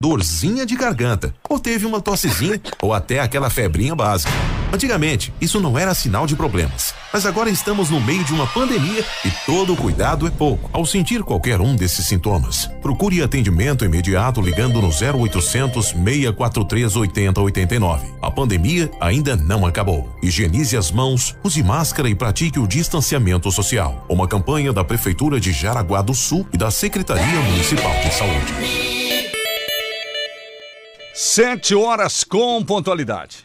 dorzinha de garganta, ou teve uma tossezinha, ou até aquela febrinha básica. Antigamente, isso não era sinal de problemas, mas agora estamos no meio de uma pandemia e todo cuidado é pouco. Ao sentir qualquer um desses sintomas, procure atendimento imediato ligando no 0800 643 8089. A pandemia ainda não acabou. Higienize as mãos, use máscara e pratique o distanciamento social. Uma campanha da Prefeitura de Jaraguá do Sul e da Secretaria Municipal de Saúde. Sete horas com pontualidade.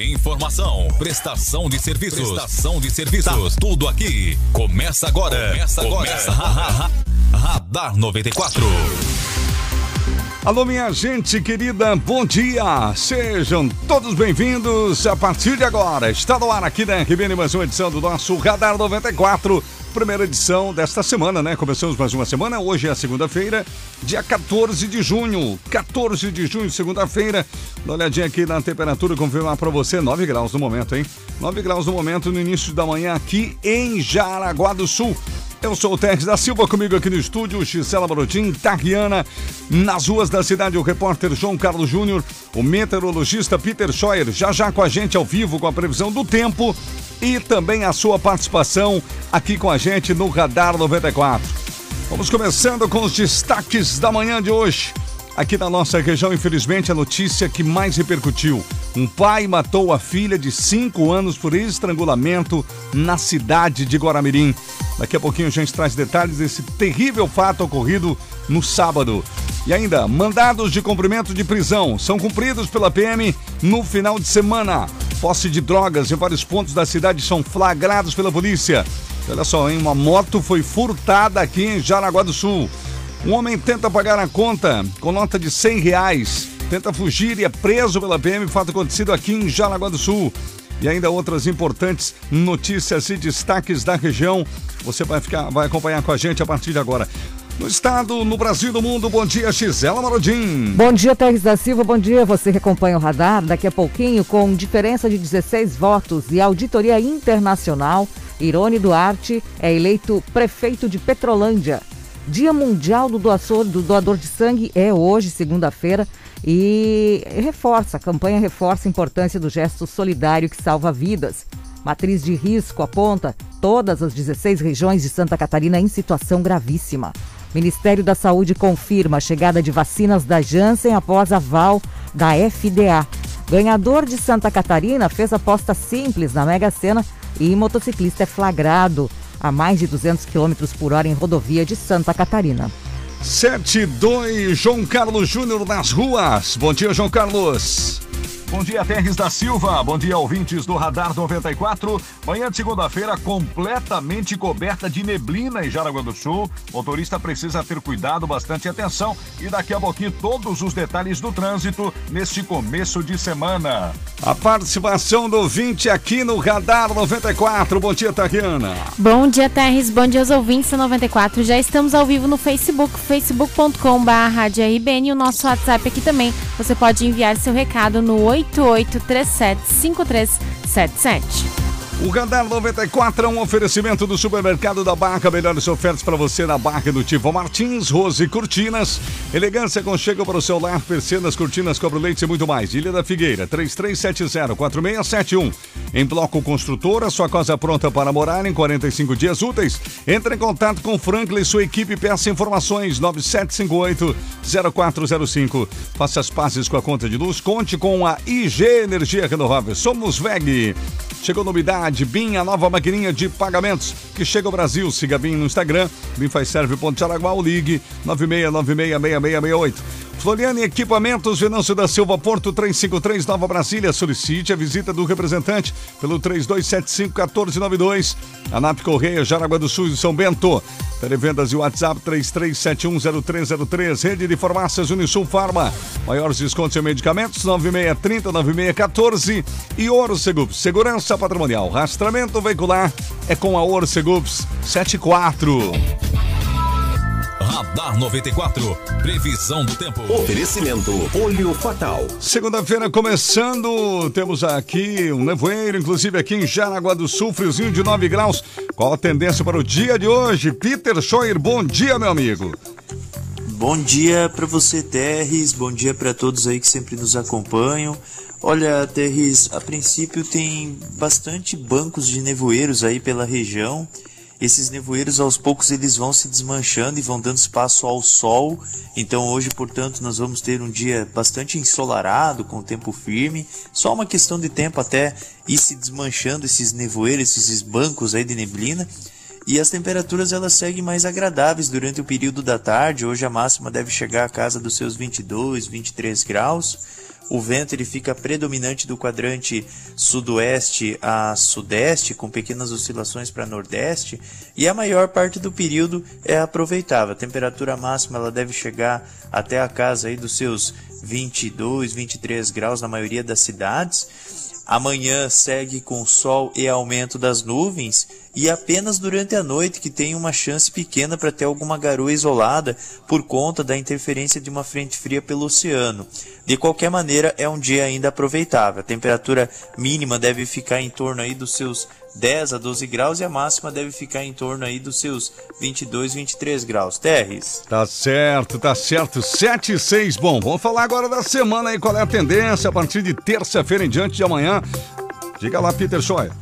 Informação, prestação de serviços, prestação de serviços, tá tudo aqui. Começa agora. Começa agora. Começa Radar 94. Alô, minha gente querida, bom dia! Sejam todos bem-vindos a partir de agora. Está no ar aqui na RBN mais uma edição do nosso Radar 94, primeira edição desta semana, né? Começamos mais uma semana, hoje é segunda-feira, dia 14 de junho. 14 de junho, segunda-feira. Dá uma olhadinha aqui na temperatura, confirmar para você, 9 graus no momento, hein? 9 graus no momento no início da manhã aqui em Jaraguá do Sul. Eu sou o Teres da Silva, comigo aqui no estúdio, Gisela Barotim, Tariana, nas ruas da cidade, o repórter João Carlos Júnior, o meteorologista Peter Scheuer, já já com a gente ao vivo com a previsão do tempo e também a sua participação aqui com a gente no Radar 94. Vamos começando com os destaques da manhã de hoje. Aqui na nossa região, infelizmente, a notícia que mais repercutiu. Um pai matou a filha de 5 anos por estrangulamento na cidade de Guaramirim. Daqui a pouquinho a gente traz detalhes desse terrível fato ocorrido no sábado. E ainda, mandados de cumprimento de prisão são cumpridos pela PM no final de semana. Posse de drogas em vários pontos da cidade são flagrados pela polícia. Olha só, hein? Uma moto foi furtada aqui em Jaraguá do Sul. Um homem tenta pagar a conta com nota de 100 reais, tenta fugir e é preso pela PM, fato acontecido aqui em Jaraguá do Sul. E ainda outras importantes notícias e destaques da região. Você vai ficar, vai acompanhar com a gente a partir de agora. No estado, no Brasil, no mundo, bom dia, Gisela Marodim. Bom dia, Teres da Silva, bom dia. Você que acompanha o radar, daqui a pouquinho, com diferença de 16 votos e auditoria internacional, Irone Duarte é eleito prefeito de Petrolândia. Dia Mundial do Doador, do Doador de Sangue é hoje, segunda-feira, e reforça, a campanha reforça a importância do gesto solidário que salva vidas. Matriz de risco aponta todas as 16 regiões de Santa Catarina em situação gravíssima. Ministério da Saúde confirma a chegada de vacinas da Janssen após aval da FDA. Ganhador de Santa Catarina fez aposta simples na Mega Sena e motociclista é flagrado a mais de 200 km por hora em rodovia de Santa Catarina. 72 João Carlos Júnior nas ruas. Bom dia, João Carlos. Bom dia, Terres da Silva. Bom dia, ouvintes do Radar 94. Manhã de segunda-feira completamente coberta de neblina em Jaraguá do Sul. motorista precisa ter cuidado, bastante atenção e daqui a pouquinho todos os detalhes do trânsito neste começo de semana. A participação do ouvinte aqui no Radar 94. Bom dia, Tariana. Bom dia, Terres. Bom dia aos ouvintes da 94. Já estamos ao vivo no Facebook, facebook.com.br e o nosso WhatsApp aqui também. Você pode enviar seu recado no 8 88375377. O Radar 94 é um oferecimento do supermercado da Barca. Melhores ofertas para você na Barca do Tivo Martins, Rose Cortinas. Elegância chega para o seu lar, persianas, cortinas, cobre leite e muito mais. Ilha da Figueira, 3370-4671. Em Bloco Construtora, sua casa pronta para morar em 45 dias úteis. Entre em contato com Franklin e sua equipe peça informações 9758-0405. Faça as pazes com a conta de luz. Conte com a IG Energia Renovável. Somos VEG. Chegou novidade, BIM, a nova maquininha de pagamentos que chega ao Brasil. Siga BIM no Instagram, BIM faz serve Araguá, ligue 96966668. Floriane Equipamentos, Venâncio da Silva, Porto 353, Nova Brasília. Solicite a visita do representante pelo 3275-1492. ANAP Correia, Jaraguá do Sul e São Bento. Televendas e WhatsApp 33710303. Rede de Farmácias Unisul Farma. Maiores descontos em medicamentos 9630-9614. E Orcegups, Segurança Patrimonial. Rastramento veicular é com a Orcegups 74. Radar 94. Previsão do tempo. Oferecimento Olho Fatal. Segunda-feira começando, temos aqui um nevoeiro, inclusive aqui em Jaraguá do Sul, friozinho de 9 graus. Qual a tendência para o dia de hoje? Peter Scheuer, bom dia, meu amigo. Bom dia para você, Terres. Bom dia para todos aí que sempre nos acompanham. Olha, Terres, a princípio tem bastante bancos de nevoeiros aí pela região esses nevoeiros aos poucos eles vão se desmanchando e vão dando espaço ao sol. Então hoje, portanto, nós vamos ter um dia bastante ensolarado, com tempo firme. Só uma questão de tempo até ir se desmanchando esses nevoeiros, esses bancos aí de neblina. E as temperaturas elas seguem mais agradáveis durante o período da tarde. Hoje a máxima deve chegar a casa dos seus 22, 23 graus. O vento ele fica predominante do quadrante sudoeste a sudeste, com pequenas oscilações para nordeste, e a maior parte do período é aproveitável. A temperatura máxima ela deve chegar até a casa aí dos seus 22, 23 graus na maioria das cidades. Amanhã segue com sol e aumento das nuvens e apenas durante a noite que tem uma chance pequena para ter alguma garoa isolada por conta da interferência de uma frente fria pelo oceano. De qualquer maneira, é um dia ainda aproveitável. A temperatura mínima deve ficar em torno aí dos seus 10 a 12 graus e a máxima deve ficar em torno aí dos seus 22, 23 graus. Terres. Tá certo, tá certo. 7 e 6. Bom, vamos falar agora da semana aí, qual é a tendência a partir de terça-feira em diante de amanhã. Diga lá, Peter Schoia.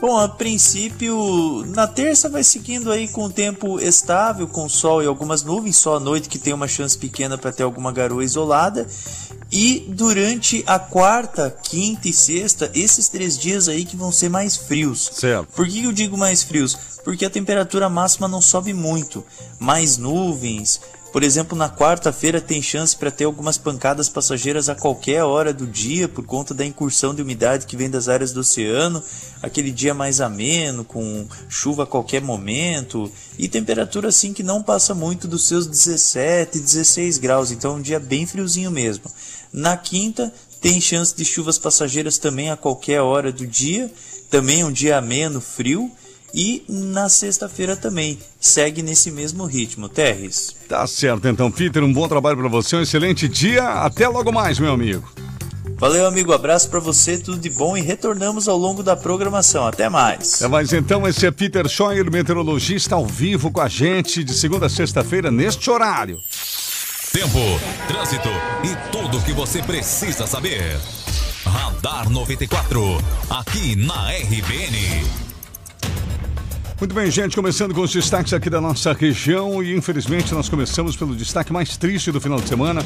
Bom, a princípio, na terça vai seguindo aí com o tempo estável, com sol e algumas nuvens, só à noite que tem uma chance pequena para ter alguma garoa isolada. E durante a quarta, quinta e sexta, esses três dias aí que vão ser mais frios. Certo. Por que eu digo mais frios? Porque a temperatura máxima não sobe muito. Mais nuvens. Por exemplo, na quarta-feira tem chance para ter algumas pancadas passageiras a qualquer hora do dia por conta da incursão de umidade que vem das áreas do oceano. Aquele dia mais ameno, com chuva a qualquer momento. E temperatura assim que não passa muito dos seus 17, 16 graus. Então é um dia bem friozinho mesmo. Na quinta, tem chance de chuvas passageiras também a qualquer hora do dia, também um dia ameno, frio. E na sexta-feira também segue nesse mesmo ritmo, Terres. Tá certo, então, Peter, um bom trabalho para você, um excelente dia. Até logo mais, meu amigo. Valeu, amigo. Abraço para você, tudo de bom e retornamos ao longo da programação. Até mais. Até mais então, esse é Peter Scheuer, meteorologista ao vivo com a gente de segunda a sexta-feira neste horário. Tempo, trânsito e tudo o que você precisa saber. Radar 94, aqui na RBN. Muito bem, gente, começando com os destaques aqui da nossa região e infelizmente nós começamos pelo destaque mais triste do final de semana.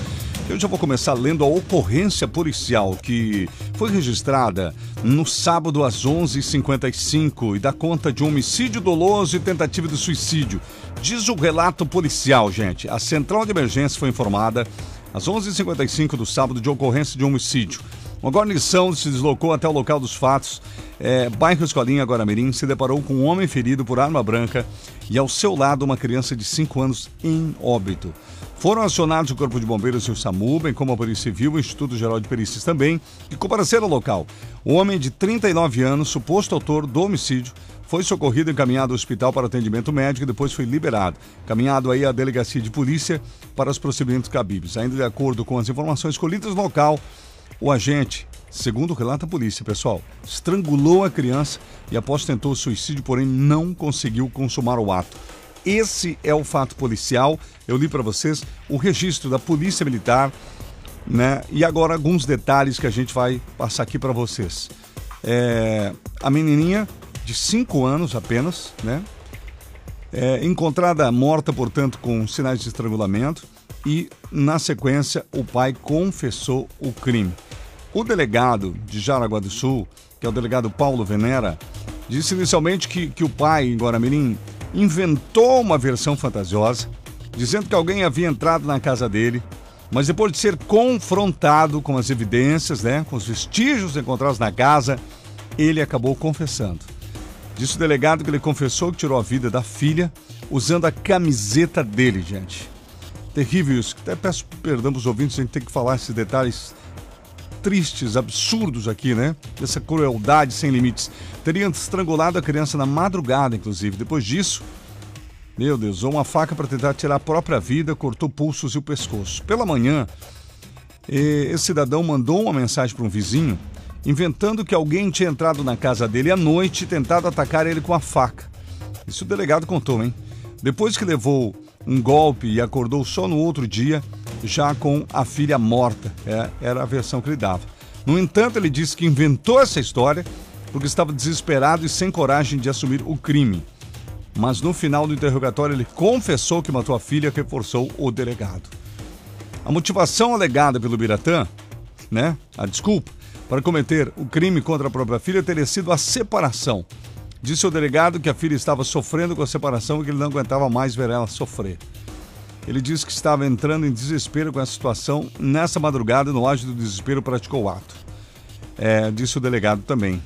Eu já vou começar lendo a ocorrência policial que foi registrada no sábado às 11h55 e dá conta de um homicídio doloso e tentativa de suicídio. Diz o relato policial, gente. A central de emergência foi informada às 11h55 do sábado de ocorrência de homicídio. Uma guarnição se deslocou até o local dos fatos, é, bairro Escolinha Guaramirim, se deparou com um homem ferido por arma branca e ao seu lado uma criança de 5 anos em óbito. Foram acionados o Corpo de Bombeiros e o SAMU, bem como a Polícia Civil, o Instituto Geral de Perícias também, e compareceram ao local. O homem de 39 anos, suposto autor do homicídio, foi socorrido e encaminhado ao hospital para atendimento médico e depois foi liberado. Caminhado aí à delegacia de polícia para os procedimentos cabíveis. Ainda de acordo com as informações colhidas no local, o agente, segundo relata a polícia, pessoal, estrangulou a criança e após tentou suicídio, porém não conseguiu consumar o ato. Esse é o fato policial. Eu li para vocês o registro da Polícia Militar, né? E agora alguns detalhes que a gente vai passar aqui para vocês. É, a menininha de 5 anos apenas, né? É, encontrada morta, portanto, com sinais de estrangulamento e, na sequência, o pai confessou o crime. O delegado de Jaraguá do Sul, que é o delegado Paulo Venera, disse inicialmente que, que o pai, em Guaramirim, inventou uma versão fantasiosa, dizendo que alguém havia entrado na casa dele, mas depois de ser confrontado com as evidências, né, com os vestígios encontrados na casa, ele acabou confessando. Disse o delegado que ele confessou que tirou a vida da filha usando a camiseta dele, gente. Terrível isso. Até peço perdão para os ouvintes, a gente tem que falar esses detalhes tristes, absurdos aqui, né? Dessa crueldade sem limites. Teria estrangulado a criança na madrugada, inclusive. Depois disso, Meu Deus, usou uma faca para tentar tirar a própria vida, cortou pulsos e o pescoço. Pela manhã, esse cidadão mandou uma mensagem para um vizinho, inventando que alguém tinha entrado na casa dele à noite e tentado atacar ele com a faca. Isso o delegado contou, hein? Depois que levou um golpe e acordou só no outro dia, já com a filha morta. É, era a versão que ele dava. No entanto, ele disse que inventou essa história porque estava desesperado e sem coragem de assumir o crime. Mas no final do interrogatório, ele confessou que matou a filha reforçou o delegado. A motivação alegada pelo Biratã, né, a desculpa, para cometer o crime contra a própria filha teria sido a separação. Disse o delegado que a filha estava sofrendo com a separação e que ele não aguentava mais ver ela sofrer. Ele disse que estava entrando em desespero com a situação. Nessa madrugada, no auge do desespero, praticou o ato. É, disse o delegado também.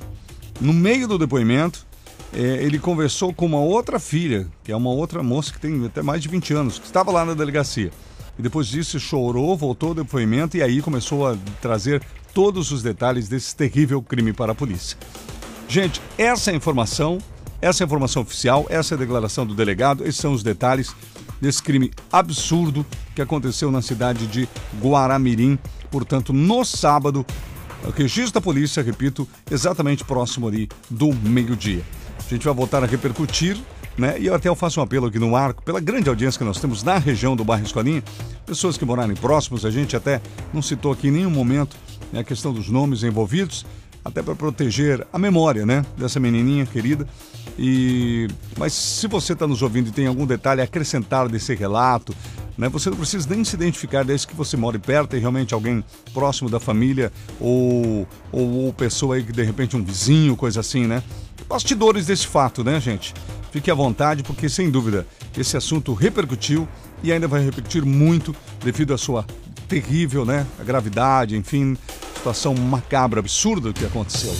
No meio do depoimento, é, ele conversou com uma outra filha, que é uma outra moça que tem até mais de 20 anos, que estava lá na delegacia. E depois disso chorou, voltou ao depoimento e aí começou a trazer todos os detalhes desse terrível crime para a polícia. Gente, essa é a informação, essa é a informação oficial, essa é a declaração do delegado, esses são os detalhes desse crime absurdo que aconteceu na cidade de Guaramirim, portanto, no sábado, registro da polícia, repito, exatamente próximo ali do meio-dia. A gente vai voltar a repercutir né? E eu até faço um apelo aqui no arco, pela grande audiência que nós temos na região do bairro Escolinha, pessoas que morarem próximos, a gente até não citou aqui em nenhum momento né, a questão dos nomes envolvidos, até para proteger a memória, né, dessa menininha querida. E mas se você está nos ouvindo e tem algum detalhe a acrescentar desse relato, né, você não precisa nem se identificar desde que você more perto e realmente alguém próximo da família ou, ou, ou pessoa aí que de repente um vizinho, coisa assim, né? Bastidores desse fato, né, gente? Fique à vontade, porque sem dúvida esse assunto repercutiu e ainda vai repercutir muito devido à sua terrível, né? A gravidade, enfim, situação macabra, absurda que aconteceu.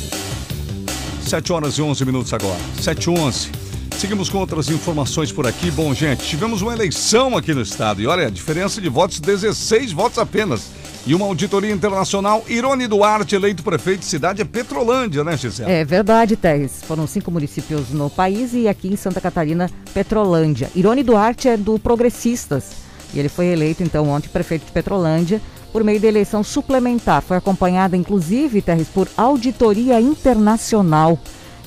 7 horas e 11 minutos agora. 7 e 11. Seguimos com outras informações por aqui. Bom, gente, tivemos uma eleição aqui no estado e olha, a diferença de votos, 16 votos apenas. E uma auditoria internacional, Irone Duarte, eleito prefeito de cidade, é Petrolândia, né, Gisele? É verdade, Teres. Foram cinco municípios no país e aqui em Santa Catarina, Petrolândia. Irone Duarte é do Progressistas e ele foi eleito, então, ontem prefeito de Petrolândia por meio da eleição suplementar. Foi acompanhada, inclusive, Teres, por auditoria internacional.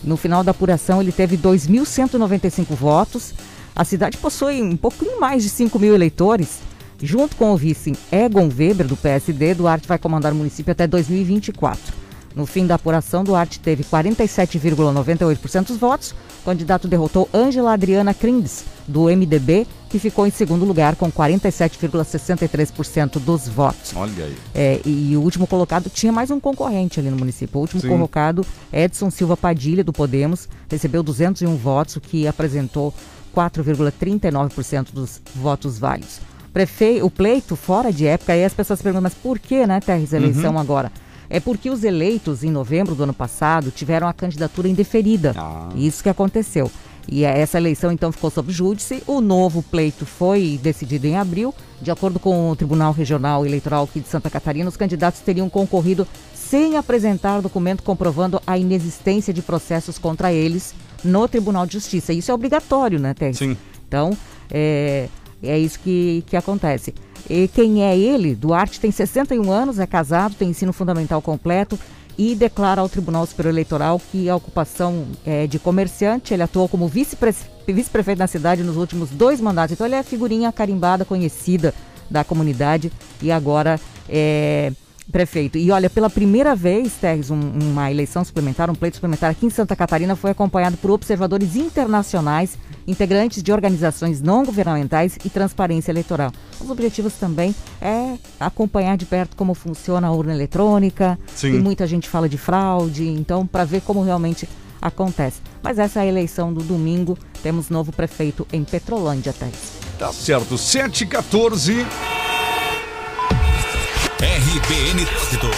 No final da apuração, ele teve 2.195 votos. A cidade possui um pouquinho mais de 5 mil eleitores Junto com o vice Egon Weber, do PSD, Duarte vai comandar o município até 2024. No fim da apuração, Duarte teve 47,98% dos votos. O candidato derrotou Ângela Adriana Crindes, do MDB, que ficou em segundo lugar com 47,63% dos votos. Olha aí. É, e o último colocado tinha mais um concorrente ali no município. O último Sim. colocado, Edson Silva Padilha, do Podemos, recebeu 201 votos, o que apresentou 4,39% dos votos válidos prefeito, o pleito fora de época, aí as pessoas perguntam, mas por que, né, Terres, a eleição uhum. agora? É porque os eleitos em novembro do ano passado tiveram a candidatura indeferida. Ah. Isso que aconteceu. E essa eleição então ficou sob júdice. O novo pleito foi decidido em abril. De acordo com o Tribunal Regional Eleitoral aqui de Santa Catarina, os candidatos teriam concorrido sem apresentar documento comprovando a inexistência de processos contra eles no Tribunal de Justiça. Isso é obrigatório, né, Terres? Sim. Então, é, é isso que, que acontece. E quem é ele? Duarte tem 61 anos, é casado, tem ensino fundamental completo e declara ao Tribunal Superior Eleitoral que a ocupação é de comerciante. Ele atuou como vice-prefeito vice na cidade nos últimos dois mandatos. Então ele é figurinha carimbada, conhecida da comunidade e agora é prefeito. E olha, pela primeira vez, Terres, um, uma eleição suplementar, um pleito suplementar aqui em Santa Catarina foi acompanhado por observadores internacionais, integrantes de organizações não governamentais e transparência eleitoral. Os objetivos também é acompanhar de perto como funciona a urna eletrônica. Sim. E muita gente fala de fraude, então para ver como realmente acontece. Mas essa é a eleição do domingo. Temos novo prefeito em Petrolândia, Terres. Tá certo, 714. RBN Trânsito.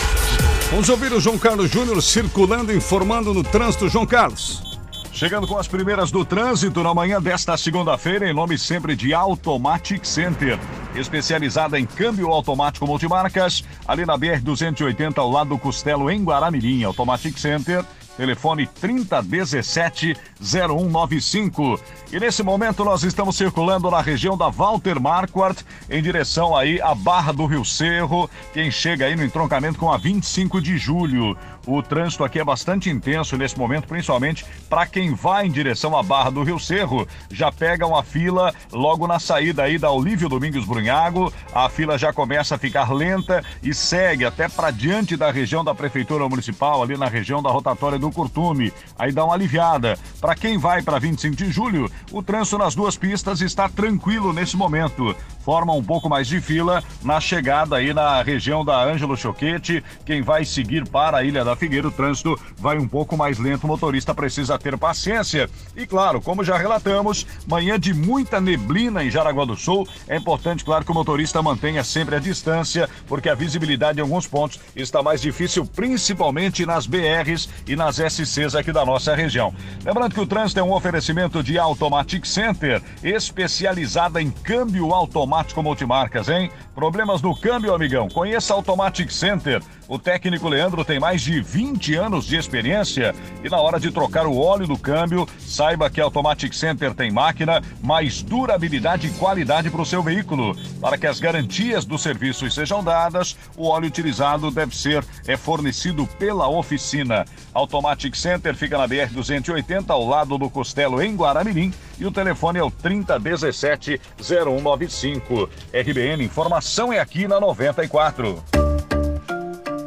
Vamos ouvir o João Carlos Júnior circulando, informando no trânsito. João Carlos. Chegando com as primeiras do trânsito na manhã desta segunda-feira, em nome sempre de Automatic Center, especializada em câmbio automático multimarcas, ali na BR-280, ao lado do Costelo, em Guaramirim. Automatic Center telefone 3017 0195. E nesse momento nós estamos circulando na região da Walter Marquardt, em direção aí à Barra do Rio Cerro, quem chega aí no entroncamento com a 25 de julho. O trânsito aqui é bastante intenso nesse momento, principalmente para quem vai em direção à Barra do Rio Cerro. Já pega uma fila logo na saída aí da Olívio Domingos Brunhago. A fila já começa a ficar lenta e segue até para diante da região da Prefeitura Municipal, ali na região da rotatória do Curtume. Aí dá uma aliviada. Para quem vai para 25 de julho, o trânsito nas duas pistas está tranquilo nesse momento. Forma um pouco mais de fila na chegada aí na região da Ângelo Choquete. Quem vai seguir para a Ilha da Figueira, o trânsito vai um pouco mais lento. O motorista precisa ter paciência. E claro, como já relatamos, manhã de muita neblina em Jaraguá do Sul. É importante, claro, que o motorista mantenha sempre a distância, porque a visibilidade em alguns pontos está mais difícil, principalmente nas BRs e nas SCs aqui da nossa região. Lembrando que o trânsito é um oferecimento de Automatic Center, especializada em câmbio automático multimarcas, hein? Problemas no câmbio, amigão? Conheça Automatic Center. O técnico Leandro tem mais de 20 anos de experiência e na hora de trocar o óleo do câmbio, saiba que Automatic Center tem máquina, mais durabilidade e qualidade para o seu veículo. Para que as garantias dos serviços sejam dadas, o óleo utilizado deve ser é fornecido pela oficina. Automatic Center fica na BR 280 ao lado do Costelo em Guaramirim e o telefone é o 3017 0195. RBN Informação é aqui na 94.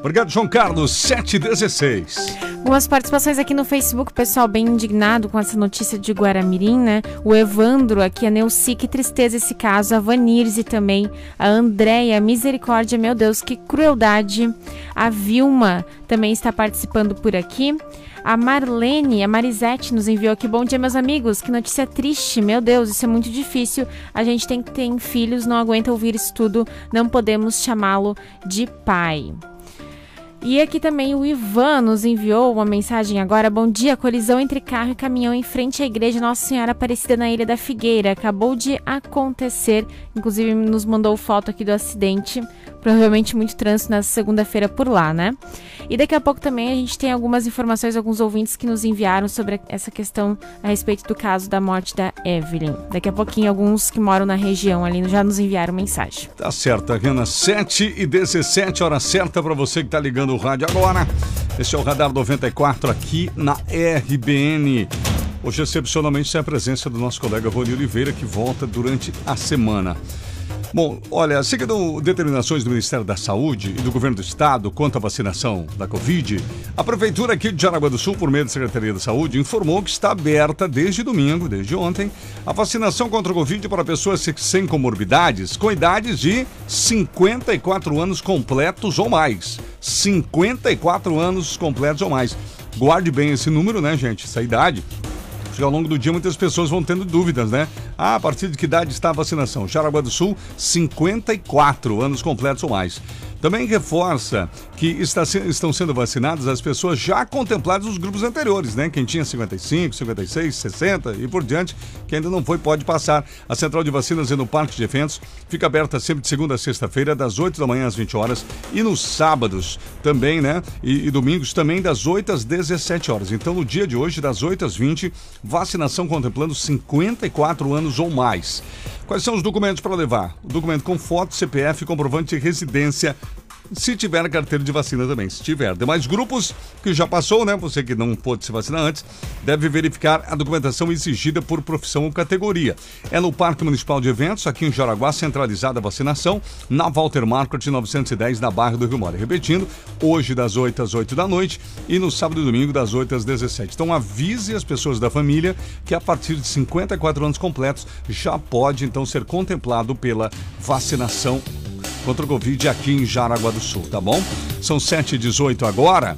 Obrigado, João Carlos, 716. Algumas participações aqui no Facebook, pessoal bem indignado com essa notícia de Guaramirim, né? O Evandro aqui, a Neuci, que tristeza esse caso, a Vanirze também, a Andréia, misericórdia, meu Deus, que crueldade. A Vilma também está participando por aqui. A Marlene, a Marisete nos enviou aqui. Bom dia, meus amigos. Que notícia triste. Meu Deus, isso é muito difícil. A gente tem que ter filhos, não aguenta ouvir isso tudo. Não podemos chamá-lo de pai. E aqui também o Ivan nos enviou uma mensagem agora. Bom dia, colisão entre carro e caminhão em frente à igreja Nossa Senhora Aparecida na Ilha da Figueira. Acabou de acontecer. Inclusive nos mandou foto aqui do acidente. Provavelmente muito trânsito na segunda-feira por lá, né? E daqui a pouco também a gente tem algumas informações, alguns ouvintes que nos enviaram sobre essa questão a respeito do caso da morte da Evelyn. Daqui a pouquinho, alguns que moram na região ali já nos enviaram mensagem. Tá certo, Renan. 7 e 17, hora certa para você que tá ligando o rádio agora. Esse é o Radar 94 aqui na RBN. Hoje, excepcionalmente, tem a presença do nosso colega Rony Oliveira, que volta durante a semana. Bom, olha, seguindo determinações do Ministério da Saúde e do Governo do Estado quanto à vacinação da Covid, a Prefeitura aqui de Jaraguá do Sul, por meio da Secretaria da Saúde, informou que está aberta desde domingo, desde ontem, a vacinação contra o Covid para pessoas sem comorbidades com idades de 54 anos completos ou mais. 54 anos completos ou mais. Guarde bem esse número, né, gente? Essa idade. Porque ao longo do dia muitas pessoas vão tendo dúvidas, né? Ah, a partir de que idade está a vacinação? Jaraguá do Sul, 54 anos completos ou mais. Também reforça que está, estão sendo vacinadas as pessoas já contempladas nos grupos anteriores, né? Quem tinha 55, 56, 60 e por diante, que ainda não foi, pode passar. A central de vacinas é no Parque de Eventos, fica aberta sempre de segunda a sexta-feira, das 8 da manhã às 20 horas, e nos sábados também, né? E, e domingos também, das 8 às 17 horas. Então, no dia de hoje, das 8 às 20, vacinação contemplando 54 anos ou mais. Quais são os documentos para levar? O documento com foto, CPF, comprovante de residência, se tiver carteira de vacina também, se tiver. Demais grupos que já passou, né? Você que não pôde se vacinar antes, deve verificar a documentação exigida por profissão ou categoria. É no Parque Municipal de Eventos, aqui em Jaraguá, centralizada a vacinação, na Walter Market 910, na Barra do Rio Mora. Repetindo, hoje das 8 às 8 da noite e no sábado e domingo das 8 às 17. Então avise as pessoas da família que a partir de 54 anos completos já pode então ser contemplado pela vacinação contra o Covid aqui em Jaraguá do Sul, tá bom? São 7h18 agora.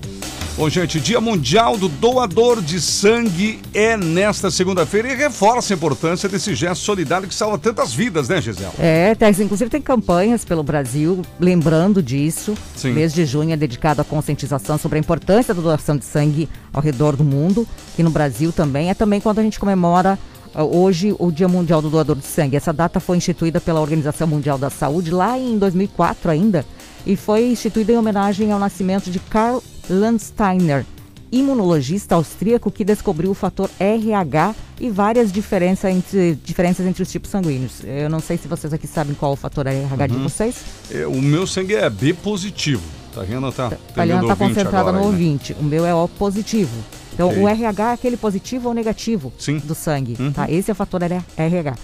Bom, gente, Dia Mundial do Doador de Sangue é nesta segunda-feira e reforça a importância desse gesto solidário que salva tantas vidas, né, Gisele? É, Tex, inclusive tem campanhas pelo Brasil lembrando disso. Sim. Mês de junho é dedicado à conscientização sobre a importância da doação de sangue ao redor do mundo, e no Brasil também. É também quando a gente comemora hoje o Dia Mundial do Doador de Sangue. Essa data foi instituída pela Organização Mundial da Saúde lá em 2004 ainda e foi instituída em homenagem ao nascimento de Karl Landsteiner, imunologista austríaco que descobriu o fator RH e várias diferença entre, diferenças entre os tipos sanguíneos. Eu não sei se vocês aqui sabem qual é o fator RH de vocês. É, o meu sangue é B positivo. Tá vendo? Tá, A Liana está ouvinte concentrada agora no aí, né? ouvinte. O meu é O positivo. Então, Ok. o RH é aquele positivo ou negativo Sim. do sangue. Uhum. Tá? Esse é o fator RH.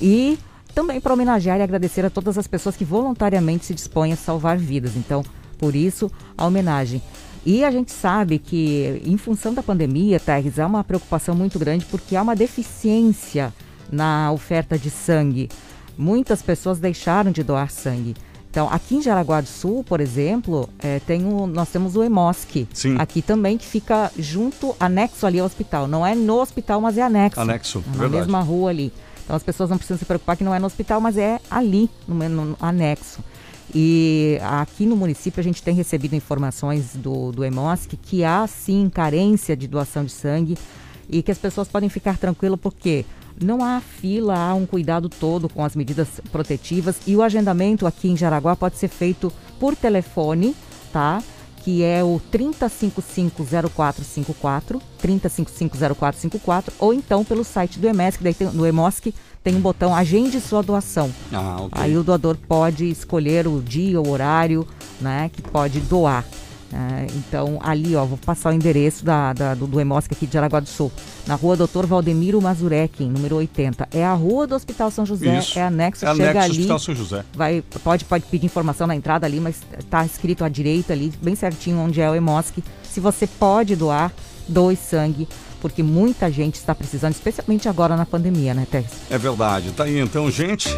E também para homenagear e agradecer a todas as pessoas que voluntariamente se dispõem a salvar vidas. Então, por isso, a homenagem. E a gente sabe que, em função da pandemia, Terres, há uma preocupação muito grande porque há uma deficiência na oferta de sangue. Muitas pessoas deixaram de doar sangue. Então, aqui em Jaraguá do Sul, por exemplo, eh, tem o- nós temos o EMOSC. Sim. Aqui também, que fica junto, anexo ali ao hospital. Não é no hospital, mas é anexo. Anexo, É na verdade. mesma rua ali. Então as pessoas não precisam se preocupar que não é no hospital, mas é ali, no, no- no anexo. E aqui no município a gente tem recebido informações do, do EMOSC que há sim carência de doação de sangue e que as pessoas podem ficar tranquilas porque não há fila, há um cuidado todo com as medidas protetivas e o agendamento aqui em Jaraguá pode ser feito por telefone, tá? Que é o 30550454, 30550454, ou então pelo site do EMOSC, daí tem, no EMOSC tem um botão Agende sua doação. Ah, ok. Aí o doador pode escolher o dia, o horário, né, que pode doar. Né? então, ali, ó, vou passar o endereço da, da- do, do EMOSC aqui de Jaraguá do Sul. Na rua Doutor Valdemiro Mazurek, número 80. É a rua do Hospital São José, Isso. é anexo, É chega anexo ali. Hospital São José. Vai, pode, pode pedir informação na entrada ali, mas tá escrito à direita ali, bem certinho onde é o EMOSC. Se você pode doar, doe sangue, porque muita gente está precisando, especialmente agora na pandemia, né, Teres? É verdade. Tá aí então, gente.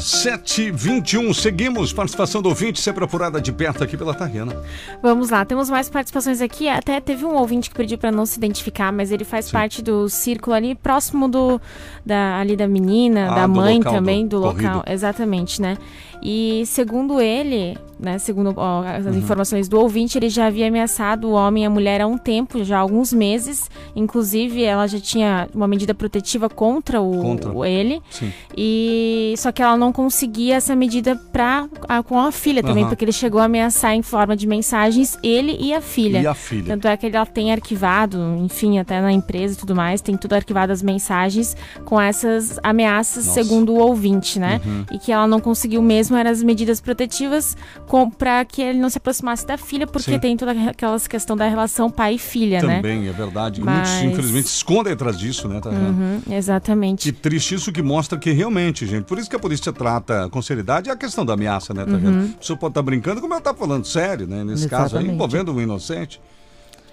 7h21, seguimos. Participação do ouvinte, sempre apurada de perto aqui pela Tariana. Vamos lá, temos mais participações aqui. Até teve um ouvinte que pediu para não se identificar, mas ele faz parte do círculo ali próximo do da ali da menina, Ah, da mãe também do do, local, exatamente, né? E segundo ele, né, segundo ó, as Uhum. informações do ouvinte, ele já havia ameaçado o homem e a mulher há um tempo, já há alguns meses. Inclusive, ela já tinha uma medida protetiva contra o, Contra. o- ele. Sim. E só que ela não conseguia essa medida pra, a- com a filha também, Aham. porque ele chegou a ameaçar em forma de mensagens ele e a filha. E a filha? Tanto é que ela tem arquivado, enfim, até na empresa e tudo mais, tem tudo arquivado as mensagens com essas ameaças, Nossa. segundo o ouvinte, né? Uhum. E que ela não conseguiu mesmo eram as medidas protetivas com, pra que ele não se aproximasse da filha, porque Sim. tem toda aquela questão da relação pai e filha, né? Também, é verdade. Mas- Muitos, infelizmente, se escondem atrás disso, né, Tariana? Uhum, exatamente. Que triste isso que mostra que realmente, gente, por isso que a polícia trata com seriedade a questão da ameaça, né, Tariana? Uhum. A pessoa pode estar brincando, como ela está falando sério, né? Nesse caso aí, Exatamente. envolvendo um inocente,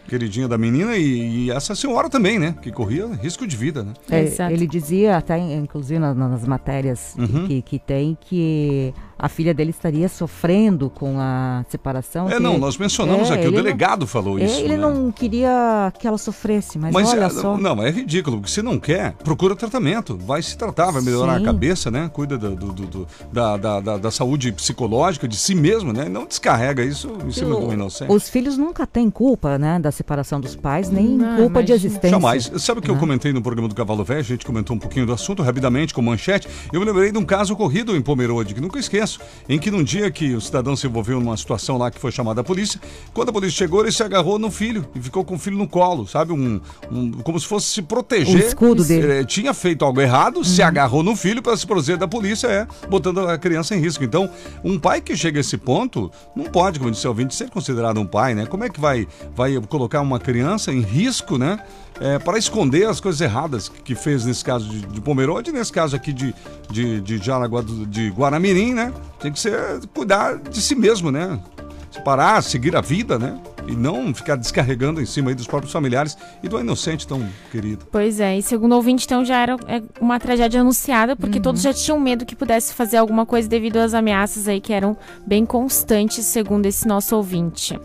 queridinha da menina e, e essa senhora também, né? Que corria risco de vida, né? É, ele dizia, até inclusive na- nas matérias Uhum. que, que tem, que a filha dele estaria sofrendo com a separação. É, não, nós mencionamos É, aqui, o ele não- delegado falou É, isso. ele né? não queria que ela sofresse, mas, Mas olha é, só. não, é ridículo, porque se não quer, procura tratamento, vai se tratar, vai melhorar Sim. a cabeça, né? Cuida do, do- do- do- da, da, da, da saúde psicológica de si mesmo, né? Não descarrega isso em cima do inocente. Os filhos nunca têm culpa, né, da separação dos pais, nem Não, culpa de existência. Jamais. Sabe o que eu né? comentei no programa do Cavalo Velho? A gente comentou um pouquinho do assunto rapidamente com manchete. Eu me lembrei de um caso ocorrido em Pomerode, que nunca esqueço, em que num dia que o cidadão se envolveu numa situação lá que foi chamada a polícia, quando a polícia chegou, ele se agarrou no filho e ficou com o filho no colo, sabe? Um, um- como se fosse se proteger. O escudo dele. Uhum. Eh, tinha feito algo errado, se agarrou no filho para se proteger da polícia, é, botando a criança em risco. Então, um pai que chega a esse ponto, não pode, como disse o ouvinte, ser considerado um pai, né? Como é que vai, vai colocar uma criança em risco, né? É, para esconder as coisas erradas que, fez nesse caso de, de Pomerode, nesse caso aqui de, de, de Jaraguá de Guaramirim, né? Tem que ser cuidar de si mesmo, né? Parar, seguir a vida, né? E não ficar descarregando em cima aí dos próprios familiares e do inocente tão querido. Pois é, e segundo o ouvinte, então já era é, uma tragédia anunciada, porque todos já tinham medo que pudesse fazer alguma coisa devido às ameaças aí que eram bem constantes, segundo esse nosso ouvinte.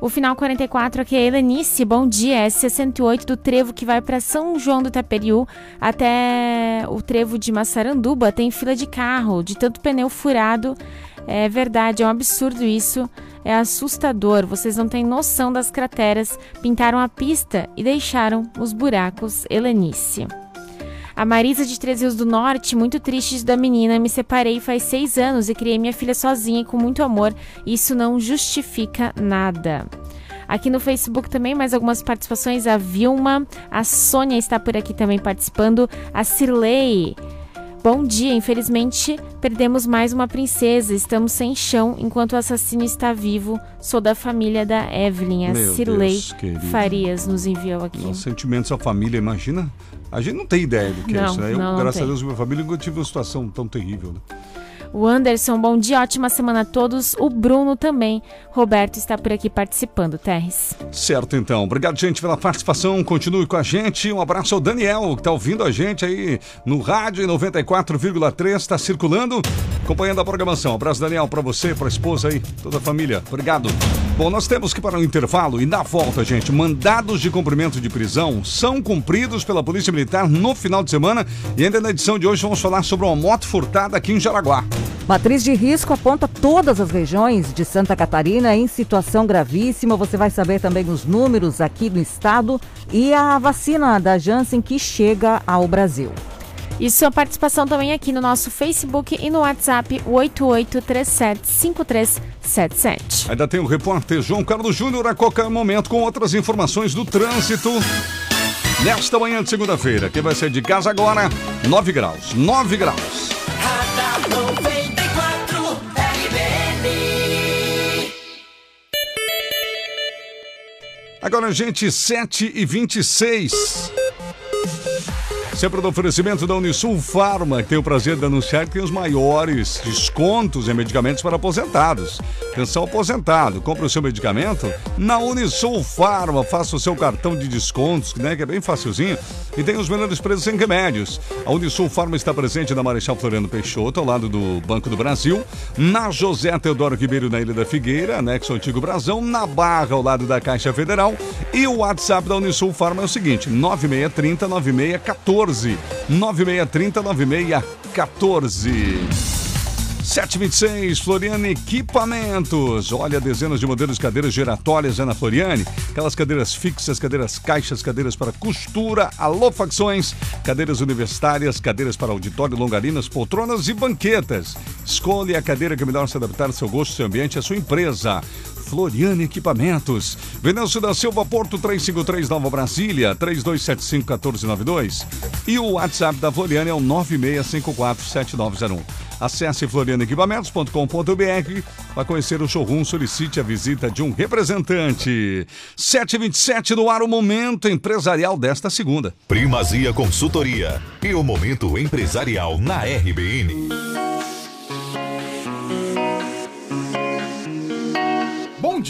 O final 44 aqui é Helenice, bom dia, é 68 do trevo que vai para São João do Itaperiú até o trevo de Massaranduba, tem fila de carro, de tanto pneu furado. É verdade, é um absurdo isso. É assustador. Vocês não têm noção das crateras. Pintaram a pista e deixaram os buracos. Helenice. A Marisa de Três Rios do Norte, muito triste da menina. Me separei faz seis anos e criei minha filha sozinha e com muito amor. Isso não justifica nada. Aqui no Facebook também, mais algumas participações. A Vilma, a Sônia está por aqui também participando. A Cirlei. Bom dia, infelizmente perdemos mais uma princesa. Estamos sem chão enquanto o assassino está vivo. Sou da família da Evelyn. A Meu Cirlei Deus. Farias nos enviou aqui. Os sentimentos da família, imagina. A gente não tem ideia do que é Não, isso, né? Eu, não, graças a Deus, minha família nunca tive uma situação tão terrível, né? O Anderson, bom dia, ótima semana a todos. O Bruno também. Roberto está por aqui participando, Terres. Certo, então. Obrigado, gente, pela participação. Continue com a gente. Um abraço ao Daniel, que está ouvindo a gente aí no rádio em 94,3, está circulando, acompanhando a programação. Um abraço, Daniel, para você, para a esposa aí, toda a família. Obrigado. Bom, nós temos que para um intervalo e na volta, gente, mandados de cumprimento de prisão são cumpridos pela Polícia Militar no final de semana e ainda na edição de hoje vamos falar sobre uma moto furtada aqui em Jaraguá. Matriz de risco aponta todas as regiões de Santa Catarina em situação gravíssima. Você vai saber também os números aqui do estado e a vacina da Janssen que chega ao Brasil. E sua participação também aqui no nosso Facebook e no WhatsApp 88375377. Ainda tem o repórter João Carlos Júnior a qualquer momento com outras informações do trânsito. Nesta manhã de segunda-feira, que vai ser de casa agora, 9 graus. 9 graus. Agora, gente, 7 e 26. Sempre do oferecimento da Unisul Farma, que tem o prazer de anunciar que tem os maiores descontos em medicamentos para aposentados. Atenção, aposentado, compre o seu medicamento na Unisul Farma, faça o seu cartão de descontos, né, que é bem facilzinho, e tem os melhores preços em remédios. A Unisul Farma está presente na Marechal Floriano Peixoto, ao lado do Banco do Brasil, na José Teodoro Ribeiro, na Ilha da Figueira, anexo ao Antigo Brasão, na Barra, ao lado da Caixa Federal, e o WhatsApp da Unisul Farma é o seguinte, 9630 9614. 9630 9614. 726, Floriane Equipamentos. Olha, dezenas de modelos de cadeiras giratórias é na Floriane. Aquelas cadeiras fixas, cadeiras caixas, cadeiras para costura, alô facções, cadeiras universitárias, cadeiras para auditório, longarinas, poltronas e banquetas. Escolha a cadeira que melhor se adaptar ao seu gosto, seu ambiente à sua empresa. Floriane Equipamentos. Venâncio da Silva Porto 353 Nova Brasília 3275-1492. E o WhatsApp da Floriane é o 96547901. Acesse florianequipamentos.com.br para conhecer o showroom, solicite a visita de um representante. 727 no ar o momento empresarial desta segunda. Primazia Consultoria e o momento empresarial na RBN.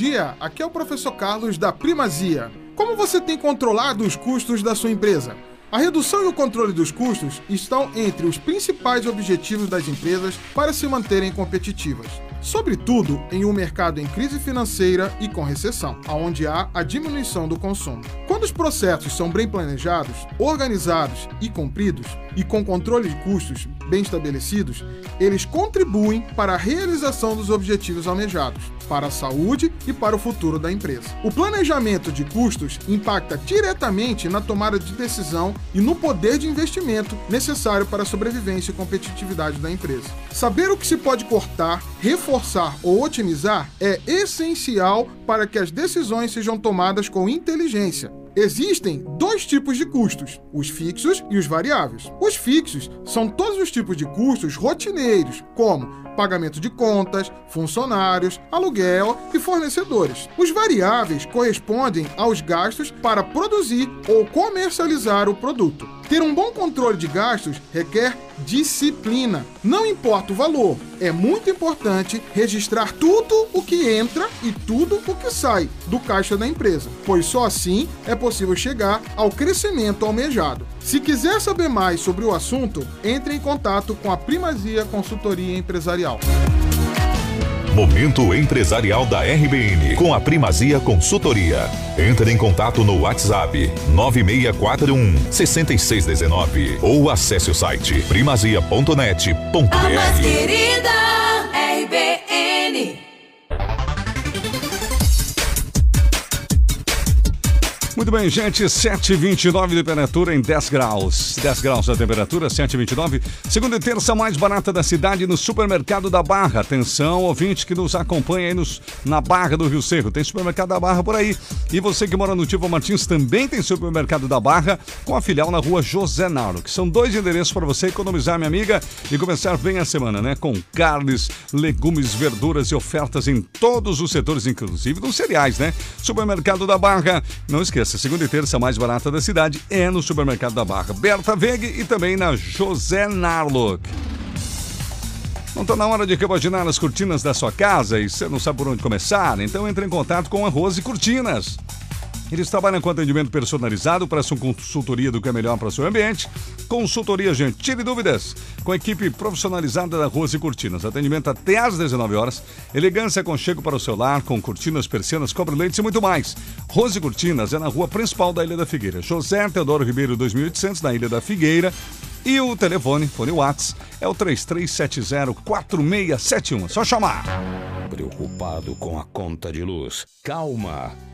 Dia, aqui é o professor Carlos da Primazia. Como você tem controlado os custos da sua empresa? A redução e o controle dos custos estão entre os principais objetivos das empresas para se manterem competitivas. Sobretudo em um mercado em crise financeira e com recessão, onde há a diminuição do consumo. Quando os processos são bem planejados, organizados e cumpridos, e com controle de custos bem estabelecidos, eles contribuem para a realização dos objetivos almejados, para a saúde e para o futuro da empresa. O planejamento de custos impacta diretamente na tomada de decisão e no poder de investimento necessário para a sobrevivência e competitividade da empresa. Saber o que se pode cortar, reforçar ou otimizar é essencial para que as decisões sejam tomadas com inteligência. Existem dois tipos de custos, os fixos e os variáveis. Os fixos são todos os tipos de custos rotineiros, como pagamento de contas, funcionários, aluguel e fornecedores. Os variáveis correspondem aos gastos para produzir ou comercializar o produto. Ter um bom controle de gastos requer disciplina. Não importa o valor, é muito importante registrar tudo o que entra e tudo o que sai do caixa da empresa, pois só assim é possível chegar ao crescimento almejado. Se quiser saber mais sobre o assunto, entre em contato com a Primazia Consultoria Empresarial. Momento empresarial da RBN com a Primazia Consultoria. Entre em contato no WhatsApp 9641 6619 ou acesse o site primazia.net.br. Querida RBN. Muito bem, gente, 7,29 de temperatura em 10 graus. 10 graus a temperatura, 7,29. Segunda e terça mais barata da cidade no supermercado da Barra. Atenção, ouvinte que nos acompanha aí nos, na Barra do Rio Cerro. Tem supermercado da Barra por aí. E você que mora no Tivo Martins também tem supermercado da Barra com a filial na rua José Naro, que são dois endereços para você economizar, minha amiga, e começar bem a semana, né? Com carnes, legumes, verduras e ofertas em todos os setores, inclusive nos cereais, né? Supermercado da Barra. Não esqueça essa segunda e terça mais barata da cidade é no supermercado da Barra, Berta Veg e também na José Narlock. Não está na hora de repaginar as cortinas da sua casa e você não sabe por onde começar? Então entre em contato com a Rose Cortinas. Eles trabalham com atendimento personalizado, prestam consultoria do que é melhor para o seu ambiente. Consultoria, gente, tire dúvidas. Com equipe profissionalizada da Rose Cortinas. Atendimento até às 19 horas. Elegância com chego para o celular, com cortinas, persianas, cobre-leites e muito mais. Rose Cortinas é na rua principal da Ilha da Figueira. José Teodoro Ribeiro 2800, na Ilha da Figueira. E o telefone, fone Whats, é o 3370-4671. Só chamar. Preocupado com a conta de luz? Calma!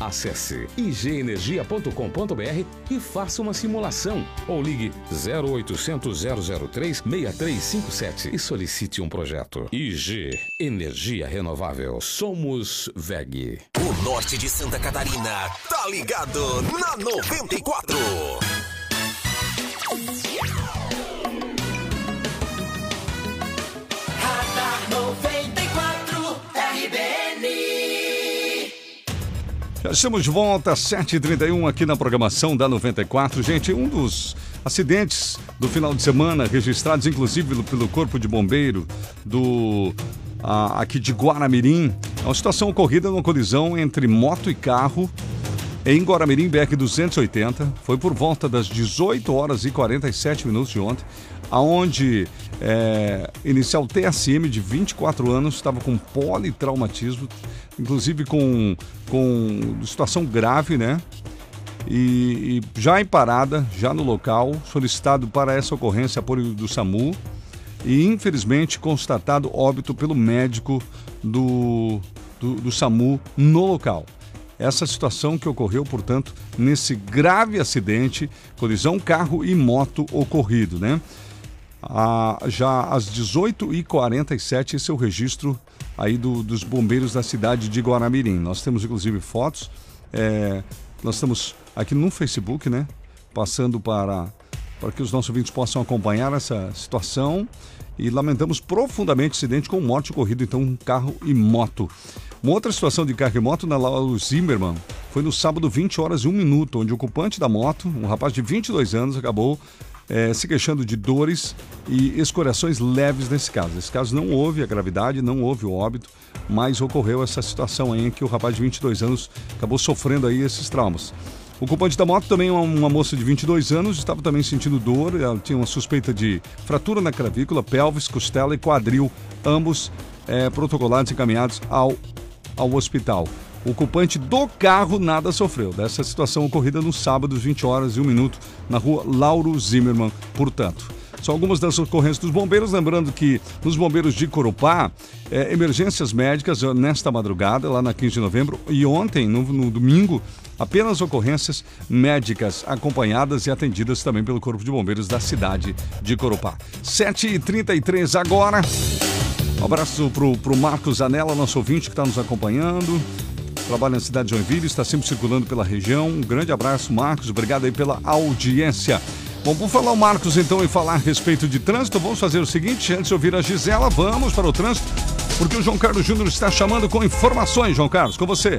Acesse igenergia.com.br e faça uma simulação ou ligue 0800 003 6357 e solicite um projeto. IG Energia Renovável. Somos VEG. O norte de Santa Catarina tá ligado na 94. Já estamos de volta, 7h31 aqui na programação da 94. Gente, um dos acidentes do final de semana, registrados inclusive pelo, Corpo de Bombeiro do ah, aqui de Guaramirim, é uma situação ocorrida numa colisão entre moto e carro em Guaramirim BR 280. Foi por volta das 18 horas e 47 minutos de ontem, aonde é, inicial TSM de 24 anos estava com politraumatismo, inclusive com, com situação grave, né? E, e já em parada, já no local, solicitado para essa ocorrência apoio do SAMU e infelizmente constatado óbito pelo médico do, do, do SAMU no local essa situação que ocorreu, portanto, nesse grave acidente, colisão carro e moto ocorrido, né? Ah, já às 18h47, esse é o registro aí do, dos bombeiros da cidade de Guaramirim. Nós temos inclusive fotos, é, nós estamos aqui no Facebook, né? Passando para, para que os nossos ouvintes possam acompanhar essa situação e lamentamos profundamente o acidente com morte ocorrido, então, carro e moto. Uma outra situação de carro e moto na Lauro Zimmermann foi no sábado, 20 horas e 1 minuto, onde o ocupante da moto, um rapaz de 22 anos, acabou eh, se queixando de dores e escoriações leves nesse caso. Nesse caso não houve a gravidade, não houve o óbito, mas ocorreu essa situação aí em que o rapaz de 22 anos acabou sofrendo aí esses traumas. O ocupante da moto também é uma, moça de 22 anos, estava também sentindo dor, ela tinha uma suspeita de fratura na clavícula, pelvis, costela e quadril, ambos eh, protocolados e encaminhados ao ao hospital. O ocupante do carro nada sofreu dessa situação ocorrida no sábado, 20 horas e 1 minuto, na rua Lauro Zimmermann, portanto. São algumas das ocorrências dos bombeiros, lembrando que nos bombeiros de Corupá, é, emergências médicas nesta madrugada, lá na 15 de novembro, e ontem, no, no domingo, apenas ocorrências médicas acompanhadas e atendidas também pelo Corpo de Bombeiros da cidade de Corupá. 7h33 agora. Um abraço pro, pro Marcos Anela, nosso ouvinte que está nos acompanhando. Trabalha na cidade de Joinville, está sempre circulando pela região. Um grande abraço, Marcos. Obrigado aí pela audiência. Bom, vamos falar o Marcos então e falar a respeito de trânsito. Vamos fazer o seguinte, antes de ouvir a Gisela, vamos para o trânsito, porque o João Carlos Júnior está chamando com informações, João Carlos, com você.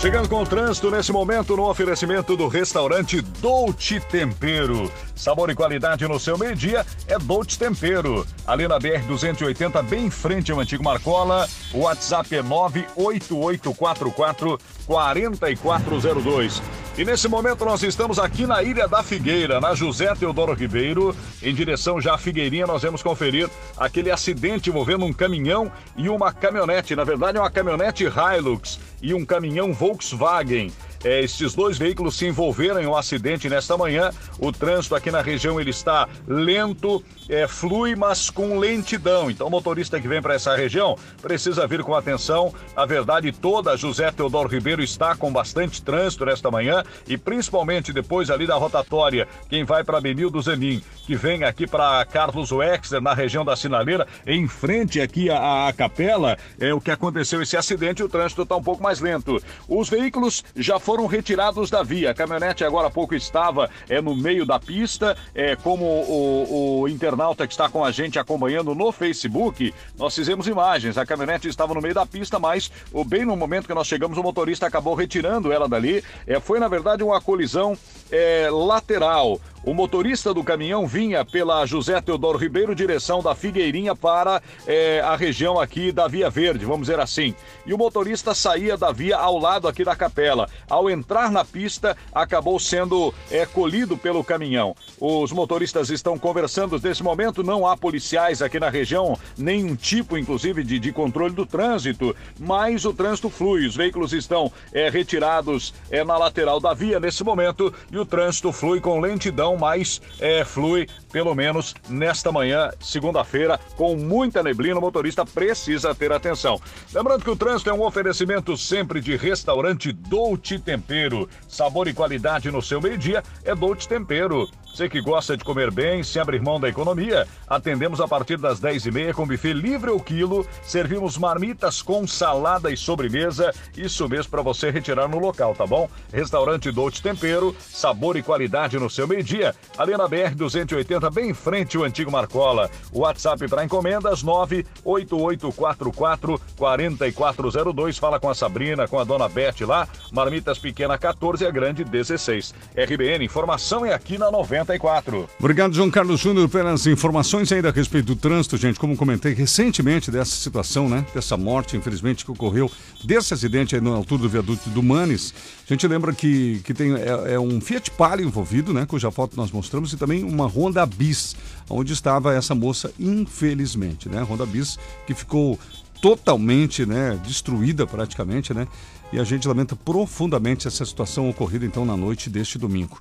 Chegando com o trânsito nesse momento no oferecimento do restaurante Dolce Tempero. Sabor e qualidade no seu meio-dia é Dolce Tempero. Ali na BR 280, bem em frente ao antigo Marcola. O WhatsApp é 98844 4402. E nesse momento nós estamos aqui na Ilha da Figueira, na José Teodoro Ribeiro, em direção já à Figueirinha, nós vamos conferir aquele acidente envolvendo um caminhão e uma caminhonete, na verdade é uma caminhonete Hilux e um caminhão Volkswagen. Eh, estes dois veículos se envolveram em um acidente nesta manhã. O trânsito aqui na região ele está lento, é, flui, mas com lentidão. Então, o motorista que vem para essa região precisa vir com atenção. A verdade toda, José Teodoro Ribeiro está com bastante trânsito nesta manhã e principalmente depois ali da rotatória, quem vai para Benildo Zenin, que vem aqui para Carlos Wexler, na região da Sinaleira, em frente aqui à, à capela, é o que aconteceu esse acidente, o trânsito está um pouco mais lento. Os veículos já foram retirados da via. A caminhonete agora há pouco estava é, no meio da pista, é, como o, o internauta que está com a gente acompanhando no Facebook, nós fizemos imagens. A caminhonete estava no meio da pista, mas o, bem no momento que nós chegamos, o motorista acabou retirando ela dali. É, foi, na verdade, uma colisão é, lateral. O motorista do caminhão vinha pela José Teodoro Ribeiro, direção da Figueirinha para eh, a região aqui da Via Verde, vamos dizer assim. E o motorista saía da via ao lado aqui da capela. Ao entrar na pista, acabou sendo eh, colhido pelo caminhão. Os motoristas estão conversando nesse momento, não há policiais aqui na região, nenhum tipo, inclusive, de, de controle do trânsito, mas o trânsito flui. Os veículos estão eh, retirados na lateral da via nesse momento e o trânsito flui com lentidão mas é, flui, pelo menos nesta manhã, segunda-feira, com muita neblina. O motorista precisa ter atenção. Lembrando que o trânsito é um oferecimento sempre de restaurante Dolce Tempero. Sabor e qualidade no seu meio-dia é Dolce Tempero. Você que gosta de comer bem, sem abrir mão da economia, atendemos a partir das 10h30 com buffet livre ao quilo. Servimos marmitas com salada e sobremesa. Isso mesmo para você retirar no local, tá bom? Restaurante Dolce Tempero, sabor e qualidade no seu meio-dia. Ali na BR 280, bem em frente ao antigo Marcola. WhatsApp para encomendas 98844 4402. Fala com a Sabrina, com a dona Beth lá. Marmitas pequena 14 e a grande 16. RBN, informação é aqui na 94. Obrigado, João Carlos Júnior, pelas informações ainda a respeito do trânsito, gente. Como comentei recentemente dessa situação, né? Dessa morte, infelizmente, que ocorreu desse acidente aí na altura do viaduto do Manes. A gente lembra que, que tem, é, é um Fiat Palio envolvido, né? Cuja foto nós mostramos, e também uma Honda Bis, onde estava essa moça, infelizmente, né? Honda Bis que ficou totalmente, né, destruída praticamente, né? E a gente lamenta profundamente essa situação ocorrida então na noite deste domingo.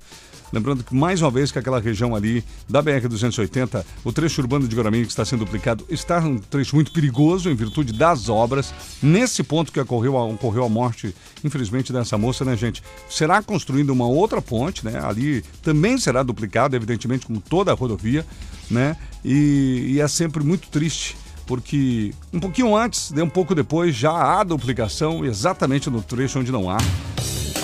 Lembrando que mais uma vez que aquela região ali da BR-280, o trecho urbano de Guaramirim que está sendo duplicado, está um trecho muito perigoso em virtude das obras. Nesse ponto que ocorreu, ocorreu a morte, infelizmente, dessa moça, né, gente? Será construída uma outra ponte, né? Ali também será duplicado, evidentemente, como toda a rodovia, né? E, e é sempre muito triste porque um pouquinho antes, né, um pouco depois, já há duplicação exatamente no trecho onde não há.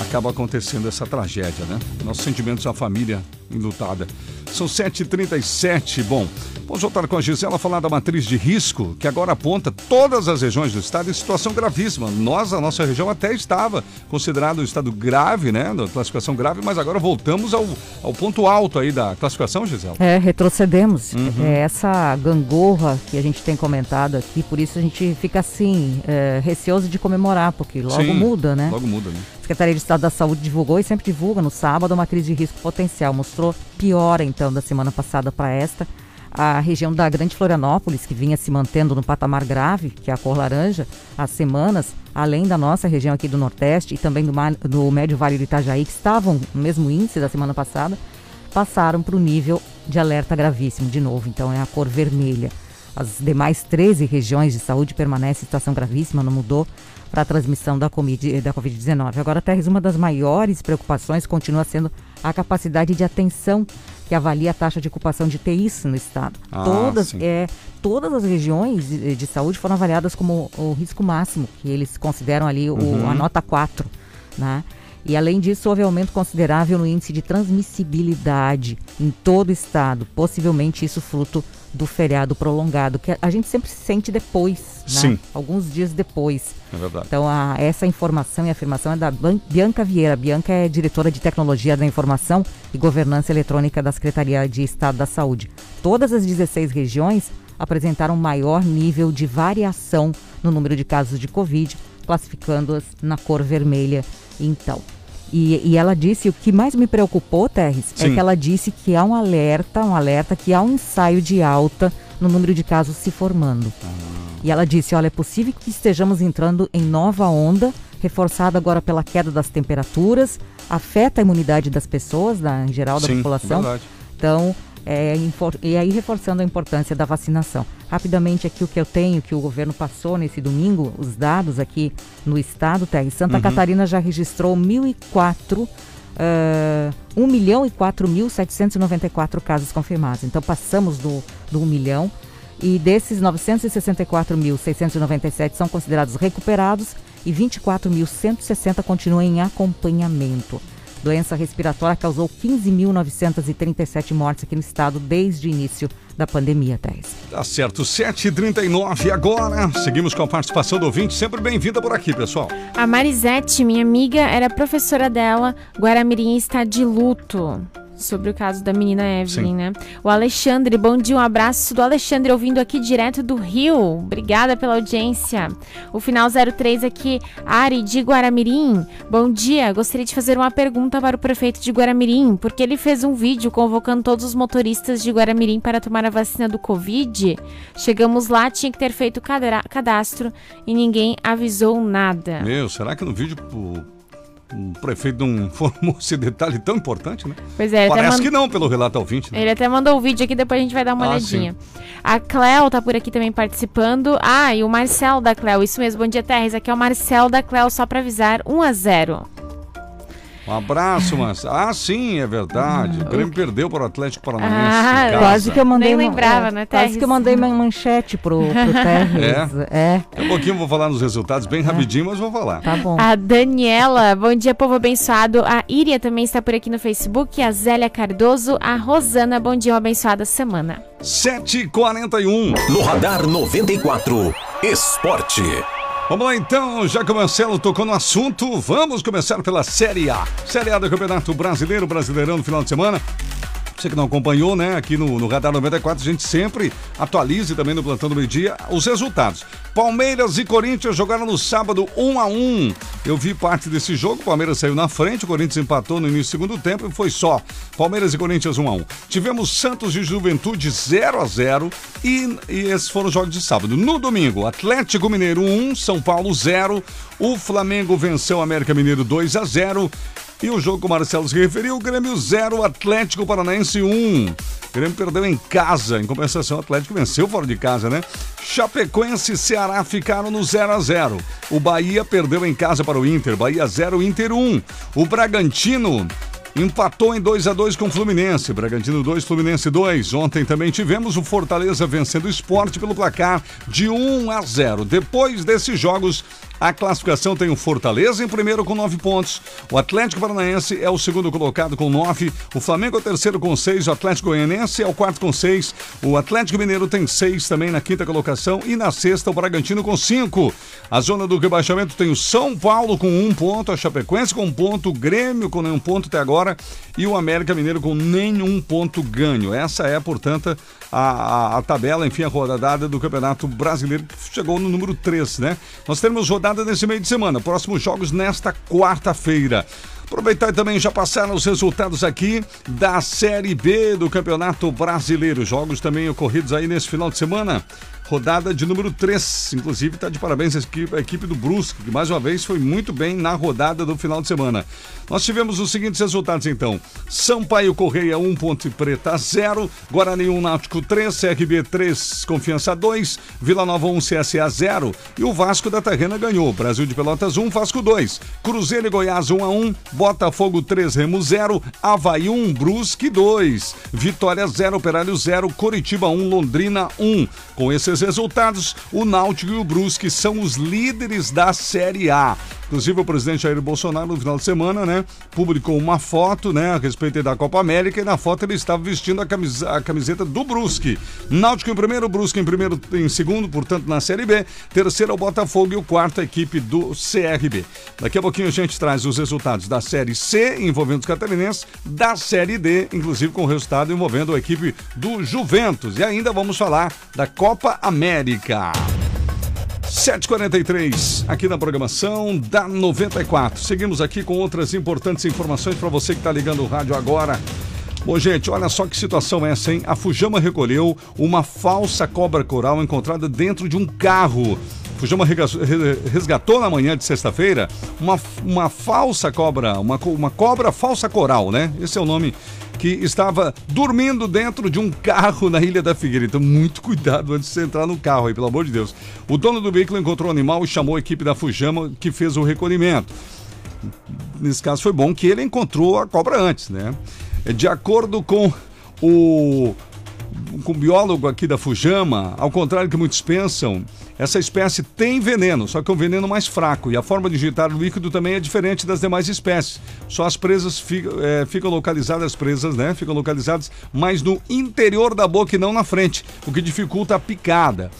Acaba acontecendo essa tragédia, né? Nossos sentimentos à família enlutada. São 7h37. Bom, vamos voltar com a Gisela falar da matriz de risco, que agora aponta todas as regiões do estado em situação gravíssima. Nós, a nossa região, até estava considerado um estado grave, né? Da classificação grave, mas agora voltamos ao, ao ponto alto aí da classificação, Gisela. É, retrocedemos. Uhum. É essa gangorra que a gente tem comentado aqui, por isso a gente fica assim, é, receoso de comemorar, porque logo Sim, muda, né? Logo muda, né? A Secretaria de Estado da Saúde divulgou e sempre divulga no sábado uma crise de risco potencial. Mostrou piora, então, da semana passada para esta. A região da Grande Florianópolis, que vinha se mantendo no patamar grave, que é a cor laranja, há semanas, além da nossa região aqui do Nordeste e também do, do Médio Vale do Itajaí, que estavam no mesmo índice da semana passada, passaram para o nível de alerta gravíssimo de novo. Então, é a cor vermelha. As demais 13 regiões de saúde permanecem em situação gravíssima, não mudou para a transmissão da Covid-19. Agora, Terres, uma das maiores preocupações continua sendo a capacidade de atenção que avalia a taxa de ocupação de TIs no estado. Ah, todas, sim. é, todas as regiões de, de saúde foram avaliadas como o risco máximo, que eles consideram ali o- Uhum. a nota 4, né? E além disso, houve aumento considerável no índice de transmissibilidade em todo o estado, possivelmente isso fruto do feriado prolongado, que a- gente sempre sente depois, né? Sim. Alguns dias depois. É verdade. Então, a- essa informação e afirmação é da Bianca Vieira. Bianca é diretora de Tecnologia da Informação e Governança Eletrônica da Secretaria de Estado da Saúde. Todas as 16 regiões apresentaram maior nível de variação no número de casos de Covid, classificando-as na cor vermelha, então. E, e ela disse, o que mais me preocupou, Terres, é Sim. que ela disse que há um alerta, um alerta, que há um ensaio de alta no número de casos se formando. E ela disse: olha, é possível que estejamos entrando em nova onda, reforçada agora pela queda das temperaturas, afeta a imunidade das pessoas, da, em geral da Sim, população. verdade. Então, é, e aí reforçando a importância da vacinação. Rapidamente aqui o que eu tenho, que o governo passou nesse domingo, os dados aqui no estado, Terry. Santa Uhum. Catarina já registrou 1.004, ah, 1 milhão e 4.794 casos confirmados. Então passamos do, do 1 milhão. E desses 964.697 são considerados recuperados e 24.160 continuam em acompanhamento. Doença respiratória causou 15.937 mortes aqui no estado desde o início da pandemia, Thais. Tá certo, 7h39 agora. Seguimos com a participação do ouvinte. Sempre bem-vinda por aqui, pessoal. A Marisete, minha amiga, era professora dela. Guaramirim está de luto. Sobre o caso da menina Evelyn, Sim. né? O Alexandre, bom dia, um abraço do Alexandre ouvindo aqui direto do Rio. Obrigada pela audiência. O final 03 aqui, Ari de Guaramirim. Bom dia, gostaria de fazer uma pergunta para o prefeito de Guaramirim, porque ele fez um vídeo convocando todos os motoristas de Guaramirim para tomar a vacina do Covid. Chegamos lá, tinha que ter feito cadastro e ninguém avisou nada. Meu, será que no vídeo o, prefeito não informou esse detalhe tão importante, né? Pois é, Parece mand- que não, pelo relato ao ouvinte. Né? Ele até mandou o vídeo aqui, depois a gente vai dar uma Ah, olhadinha. A Cleo tá por aqui também participando. Ah, e o Marcel da Cleo, isso mesmo. Bom dia, Terres. Aqui é o Marcel da Cleo, só pra avisar, 1 a 0 Um abraço, mas. Ah, sim, é verdade. O Grêmio perdeu para o Atlético Paranaense. Ah. Quase que eu mandei. Nem uma- lembrava, é, né, Quase Terres? que eu mandei uma manchete pro, pro Terres. É. Daqui a pouquinho eu vou falar nos resultados bem rapidinho, mas vou falar. Tá bom. A Daniela, bom dia, povo abençoado. A Íria também está por aqui no Facebook. A Zélia Cardoso. A Rosana, bom dia, uma abençoada semana. 7h41. No Radar 94, Esporte. Vamos lá então, já que o Marcelo tocou no assunto, vamos começar pela Série A. Série A do Campeonato Brasileiro, Brasileirão no final de semana. Você que não acompanhou, né? Aqui no, no Radar 94, a gente sempre atualiza também no Plantão do Meio Dia os resultados. Palmeiras e Corinthians jogaram no sábado 1 a 1 Eu vi parte desse jogo, o Palmeiras saiu na frente, o Corinthians empatou no início do segundo tempo e foi só. Palmeiras e Corinthians 1 a 1 Tivemos Santos e Juventude 0 a 0 e, e esses foram os jogos de sábado. No domingo, Atlético Mineiro 1, São Paulo 0. O Flamengo venceu o América Mineiro 2 a 0 e o jogo que o Marcelo se referiu, Grêmio 0, Atlético Paranaense 1. O Grêmio perdeu em casa, em compensação, o Atlético venceu fora de casa, né? Chapecoense e Ceará ficaram no 0 a 0 O Bahia perdeu em casa para o Inter, Bahia 0, Inter 1. O Bragantino Empatou em 2 a 2 com o Fluminense. Bragantino 2, Fluminense 2. Ontem também tivemos o Fortaleza vencendo o esporte pelo placar de 1 a 0. Depois desses jogos, a classificação tem o Fortaleza em primeiro com 9 pontos. O Atlético Paranaense é o segundo colocado com 9. O Flamengo é o terceiro com 6. O Atlético Goianense é o quarto com 6. O Atlético Mineiro tem 6 também na quinta colocação. E na sexta, o Bragantino com 5. A zona do rebaixamento tem o São Paulo com 1 ponto. A Chapecoense com 1 ponto. O Grêmio com nenhum ponto até agora. E o América Mineiro com nenhum ponto ganho. Essa é, portanto, a, a, a tabela, enfim, a rodada do Campeonato Brasileiro que chegou no número 3, né? Nós temos rodada nesse meio de semana. Próximos jogos nesta quarta-feira. Aproveitar e também já passaram os resultados aqui da Série B do Campeonato Brasileiro. Jogos também ocorridos aí nesse final de semana. Rodada de número 3. Inclusive, está de parabéns a equipe, a equipe do Brusque, que mais uma vez foi muito bem na rodada do final de semana. Nós tivemos os seguintes resultados, então. Sampaio Correia 1, Ponte Preta 0, Guarani 1, Náutico 3, CRB 3, Confiança 2, Vila Nova 1, CSA 0 e o Vasco da Terrena ganhou. Brasil de Pelotas 1, Vasco 2, Cruzeiro e Goiás 1 a 1, Botafogo 3, Remo 0, Havaí 1, Brusque 2, Vitória 0, Operário 0, Coritiba 1, Londrina 1. Com esses resultados, o Náutico e o Brusque são os líderes da Série A. Inclusive, o presidente Jair Bolsonaro, no final de semana, né, publicou uma foto, né, a respeito da Copa América, e na foto ele estava vestindo a, camisa- a camiseta do Brusque. Náutico em primeiro, Brusque em primeiro, em segundo, portanto, na Série B. Terceiro é o Botafogo e o quarto a equipe do CRB. Daqui a pouquinho a gente traz os resultados da Série C, envolvendo os catarinenses, da Série D, inclusive com o resultado envolvendo a equipe do Juventus. E ainda vamos falar da Copa América. 7h43, aqui na programação da 94. Seguimos aqui com outras importantes informações para você que está ligando o rádio agora. Bom, gente, olha só que situação é essa, hein? A Fujama recolheu uma falsa cobra coral encontrada dentro de um carro. Fujama resgatou na manhã de sexta-feira uma, uma falsa cobra, uma, uma cobra falsa coral, né? Esse é o nome que estava dormindo dentro de um carro na Ilha da Figueira. Então, muito cuidado antes de você entrar no carro aí, pelo amor de Deus. O dono do veículo encontrou o animal e chamou a equipe da Fujama que fez o recolhimento nesse caso foi bom que ele encontrou a cobra antes, né? De acordo com o com o biólogo aqui da Fujama, ao contrário que muitos pensam, essa espécie tem veneno, só que é um veneno mais fraco. E a forma de injetar o líquido também é diferente das demais espécies. Só as presas ficam, é, ficam localizadas, as presas, né? Ficam localizadas mais no interior da boca e não na frente, o que dificulta a picada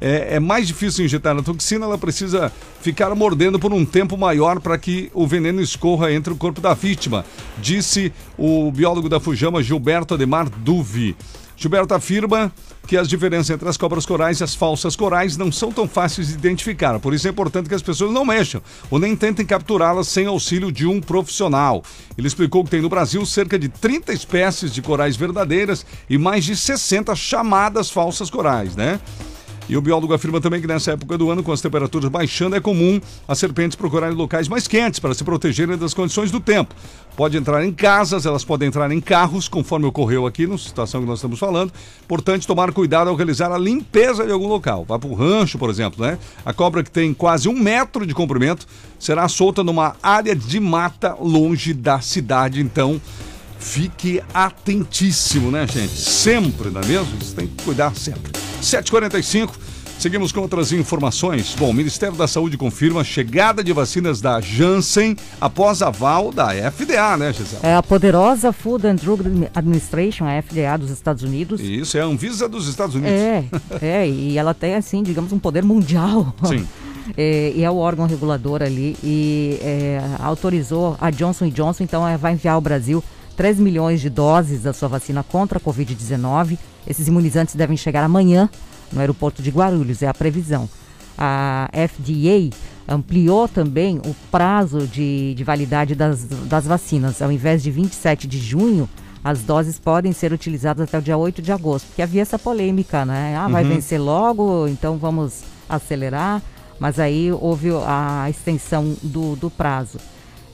é, é mais difícil injetar a toxina, ela precisa ficar mordendo por um tempo maior para que o veneno escorra entre o corpo da vítima, disse o biólogo da Fujama, Gilberto Ademar Duvi. Gilberto afirma que as diferenças entre as cobras corais e as falsas corais não são tão fáceis de identificar, por isso é importante que as pessoas não mexam ou nem tentem capturá-las sem auxílio de um profissional. Ele explicou que tem no Brasil cerca de 30 espécies de corais verdadeiras e mais de 60 chamadas falsas corais, né? E o biólogo afirma também que nessa época do ano, com as temperaturas baixando, é comum as serpentes procurarem locais mais quentes para se protegerem das condições do tempo. Pode entrar em casas, elas podem entrar em carros, conforme ocorreu aqui na situação que nós estamos falando. Importante tomar cuidado ao realizar a limpeza de algum local. Vá para o rancho, por exemplo, né? A cobra que tem quase um metro de comprimento será solta numa área de mata longe da cidade, então. Fique atentíssimo, né, gente? Sempre, não é mesmo? Você tem que cuidar sempre. 7h45, seguimos com outras informações. Bom, o Ministério da Saúde confirma a chegada de vacinas da Janssen após aval da FDA, né, Gisele? É a poderosa Food and Drug Administration, a FDA dos Estados Unidos. Isso, é a Anvisa dos Estados Unidos. É, é, e ela tem, assim, digamos, um poder mundial. Sim. É, e é o órgão regulador ali e é, autorizou a Johnson Johnson, então é, vai enviar ao Brasil 3 milhões de doses da sua vacina contra a Covid-19. Esses imunizantes devem chegar amanhã no aeroporto de Guarulhos, é a previsão. A FDA ampliou também o prazo de, de validade das, das vacinas. Ao invés de 27 de junho, as doses podem ser utilizadas até o dia 8 de agosto, porque havia essa polêmica, né? Ah, vai Uhum. vencer logo, então vamos acelerar. Mas aí houve a extensão do, do prazo.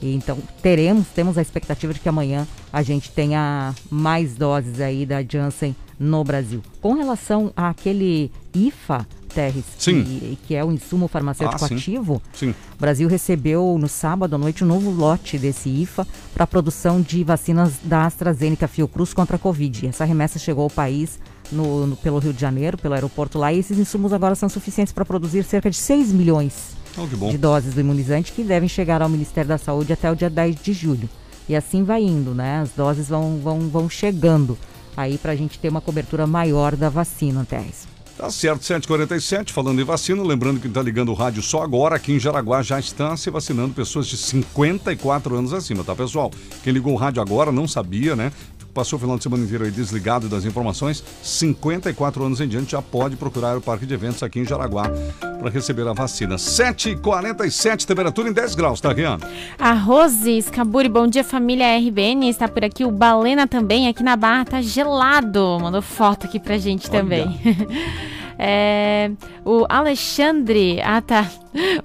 E então teremos, temos a expectativa de que amanhã a gente tenha mais doses aí da Janssen no Brasil. Com relação àquele IFA, Terres. Que, que é o insumo farmacêutico Ah, sim. ativo, Sim. o Brasil recebeu no sábado à noite um novo lote desse IFA para a produção de vacinas da AstraZeneca Fiocruz contra a Covid. Essa remessa chegou ao país no, no- pelo Rio de Janeiro, pelo aeroporto lá, e esses insumos agora são suficientes para produzir cerca de 6 milhões Oh, de doses do imunizante que devem chegar ao Ministério da Saúde até o dia 10 de julho. E assim vai indo, né? As doses vão, vão, vão chegando aí para a gente ter uma cobertura maior da vacina, Terres. Tá certo, 747, falando em vacina, lembrando que está ligando o rádio só agora, aqui em Jaraguá já está se vacinando pessoas de 54 anos acima, tá, pessoal? Quem ligou o rádio agora não sabia, né? Passou o final de semana inteiro aí desligado das informações, 54 anos em diante já pode procurar o parque de eventos aqui em Jaraguá para receber a vacina. 7h47, temperatura em 10 graus, tá, Rian? A Rose Scaburi, bom dia família RBN, está por aqui. O Balena também, aqui na Barra tá gelado. Mandou foto aqui pra gente também. É, o Alexandre, ah tá,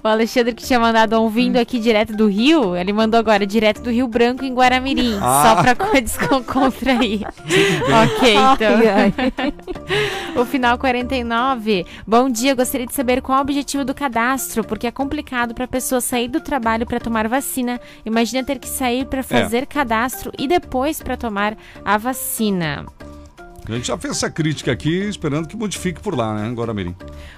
o Alexandre que tinha mandado um vindo aqui direto do Rio, ele mandou agora direto do Rio Branco em Guaramirim, Ah. só pra co- descontrair. ok, então. O final 49. Bom dia, gostaria de saber qual é o objetivo do cadastro, porque é complicado para a pessoa sair do trabalho para tomar vacina. Imagina ter que sair para fazer cadastro e depois para tomar a vacina. A gente já fez essa crítica aqui, esperando que modifique por lá, né, Guaramirim?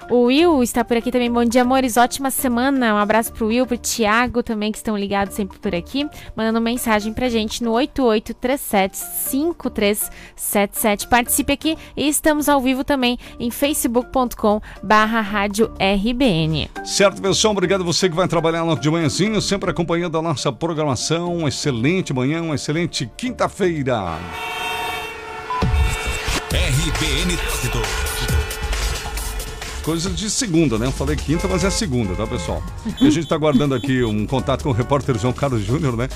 O Will está por aqui também. Bom dia, amores. Ótima semana. Um abraço pro Will, pro Thiago também, que estão ligados sempre por aqui, mandando mensagem pra gente no 88375377. Participe aqui e estamos ao vivo também em facebook.com barra rádio RBN. Certo, pessoal, obrigado a você que vai trabalhar de manhãzinho, sempre acompanhando a nossa programação. Uma excelente manhã, uma excelente quinta-feira. RBN Trânsito. Coisas de segunda, né? Eu falei quinta, mas é segunda, tá, pessoal? E a gente tá guardando aqui um contato com o repórter João Carlos Júnior, né?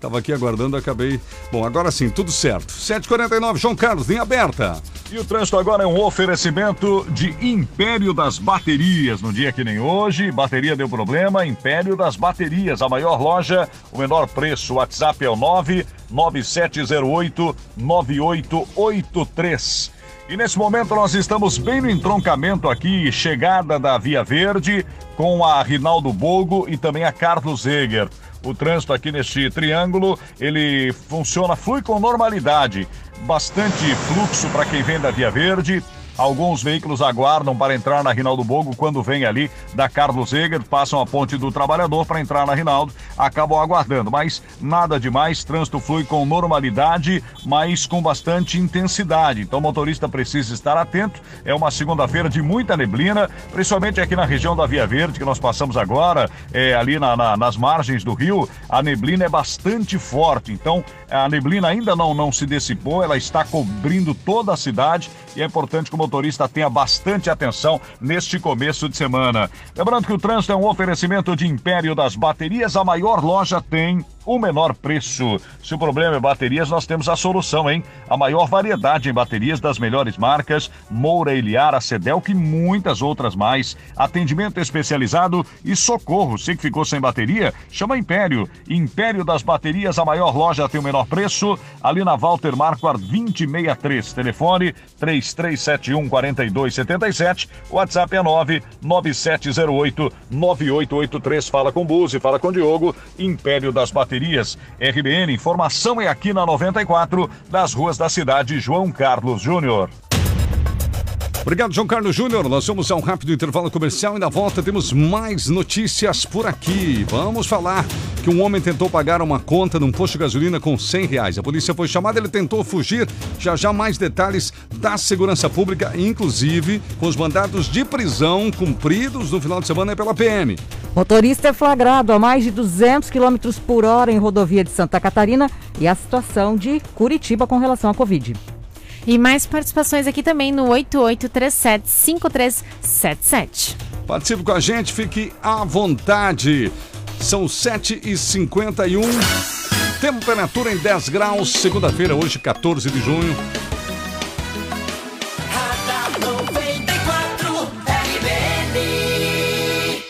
Tava aqui aguardando, acabei. Bom, agora sim, tudo certo. 7h49, João Carlos, linha aberta. E o trânsito agora é um oferecimento de Império das Baterias. No dia que nem hoje, bateria deu problema, Império das Baterias, a maior loja, o menor preço. O WhatsApp é o 99708 9883. E nesse momento nós estamos bem no entroncamento aqui, chegada da Via Verde, com a Rinaldo Bogo e também a Carlos Eger. O trânsito aqui neste triângulo, ele funciona, flui com normalidade. Bastante fluxo para quem vem da Via Verde. Alguns veículos aguardam para entrar na Rinaldo Bogo quando vem ali da Carlos Eger, passam a ponte do Trabalhador para entrar na Rinaldo, acabam aguardando. Mas nada demais, trânsito flui com normalidade, mas com bastante intensidade. Então o motorista precisa estar atento. É uma segunda-feira de muita neblina, principalmente aqui na região da Via Verde, que nós passamos agora, é, ali na- na- nas margens do rio. A neblina é bastante forte. Então a neblina ainda não, não se dissipou, ela está cobrindo toda a cidade e é importante que o motorista tenha bastante atenção neste começo de semana. Lembrando que o trânsito é um oferecimento de Império das Baterias, a maior loja tem o menor preço. Se o problema é baterias, nós temos a solução, hein? A maior variedade em baterias das melhores marcas, Moura, Eliara, Sedelco e muitas outras mais. Atendimento especializado e socorro. Se que ficou sem bateria, chama Império. Império das Baterias, a maior loja tem o menor preço. Ali na Walter Marquardt 2063. Telefone 3371 4277. WhatsApp é 99708 9883. Fala com Buzi, fala com Diogo. Império das Baterias. RBN, informação é aqui na 94, das ruas da cidade João Carlos Júnior. Obrigado, João Carlos Júnior. Nós vamos a um rápido intervalo comercial e na volta temos mais notícias por aqui. Vamos falar que um homem tentou pagar uma conta num posto de gasolina com 100 reais. A polícia foi chamada, ele tentou fugir. Já já mais detalhes da segurança pública, inclusive com os mandados de prisão cumpridos no final de semana pela PM. Motorista é flagrado a mais de 200 km por hora em rodovia de Santa Catarina e a situação de Curitiba com relação à Covid. E mais participações aqui também no 8837-5377. Participe com a gente, fique à vontade. São 7h51. Temperatura em 10 graus, segunda-feira, hoje, 14 de junho. Radar 94 RBN.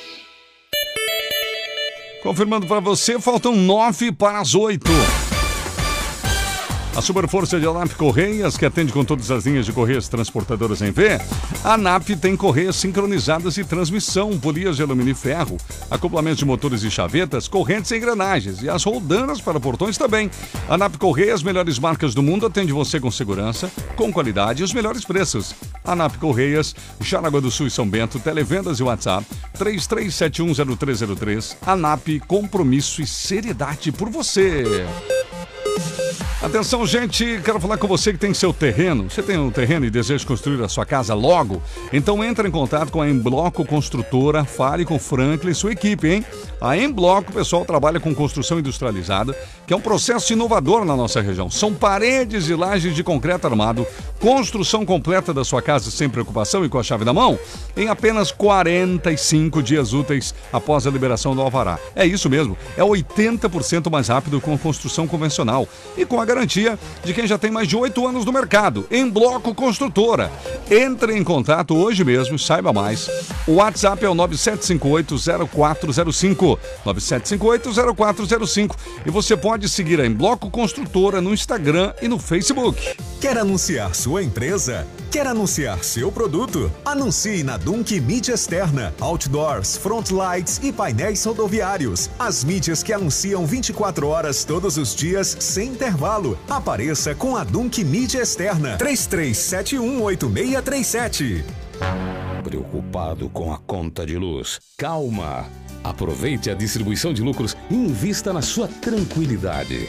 Confirmando para você, faltam nove para as oito. A Super Força de ANAP Correias, que atende com todas as linhas de correias transportadoras em V, a ANAP tem correias sincronizadas e transmissão, polias de alumínio e ferro, acoplamentos de motores e chavetas, correntes e engrenagens e as roldanas para portões também. A ANAP Correias, melhores marcas do mundo, atende você com segurança, com qualidade e os melhores preços. ANAP Correias, Jaraguá do Sul e São Bento, televendas e WhatsApp 33710303. ANAP, compromisso e seriedade por você. Atenção, gente, quero falar com você que tem seu terreno. Você tem um terreno e deseja construir a sua casa logo? Então entre em contato com a Embloco Construtora, fale com o Franklin e sua equipe, hein? A Embloco, pessoal, trabalha com construção industrializada, que é um processo inovador na nossa região. São paredes e lajes de concreto armado, construção completa da sua casa sem preocupação e com a chave na mão, em apenas 45 dias úteis após a liberação do alvará. É isso mesmo, é 80% mais rápido com a construção convencional e com a garantia de quem já tem mais de 8 anos no mercado, em Bloco Construtora. Entre em contato hoje mesmo, saiba mais. O WhatsApp é o 97580405, 97580405 e você pode seguir a Em Bloco Construtora no Instagram e no Facebook. Quer anunciar sua empresa? Quer anunciar seu produto? Anuncie na Dunk Mídia Externa, Outdoors, Frontlights e painéis rodoviários. As mídias que anunciam 24 horas todos os dias sem intervalo. Apareça com a Dunk Mídia Externa. 33718637. Preocupado com a conta de luz? Calma! Aproveite a distribuição de lucros e invista na sua tranquilidade.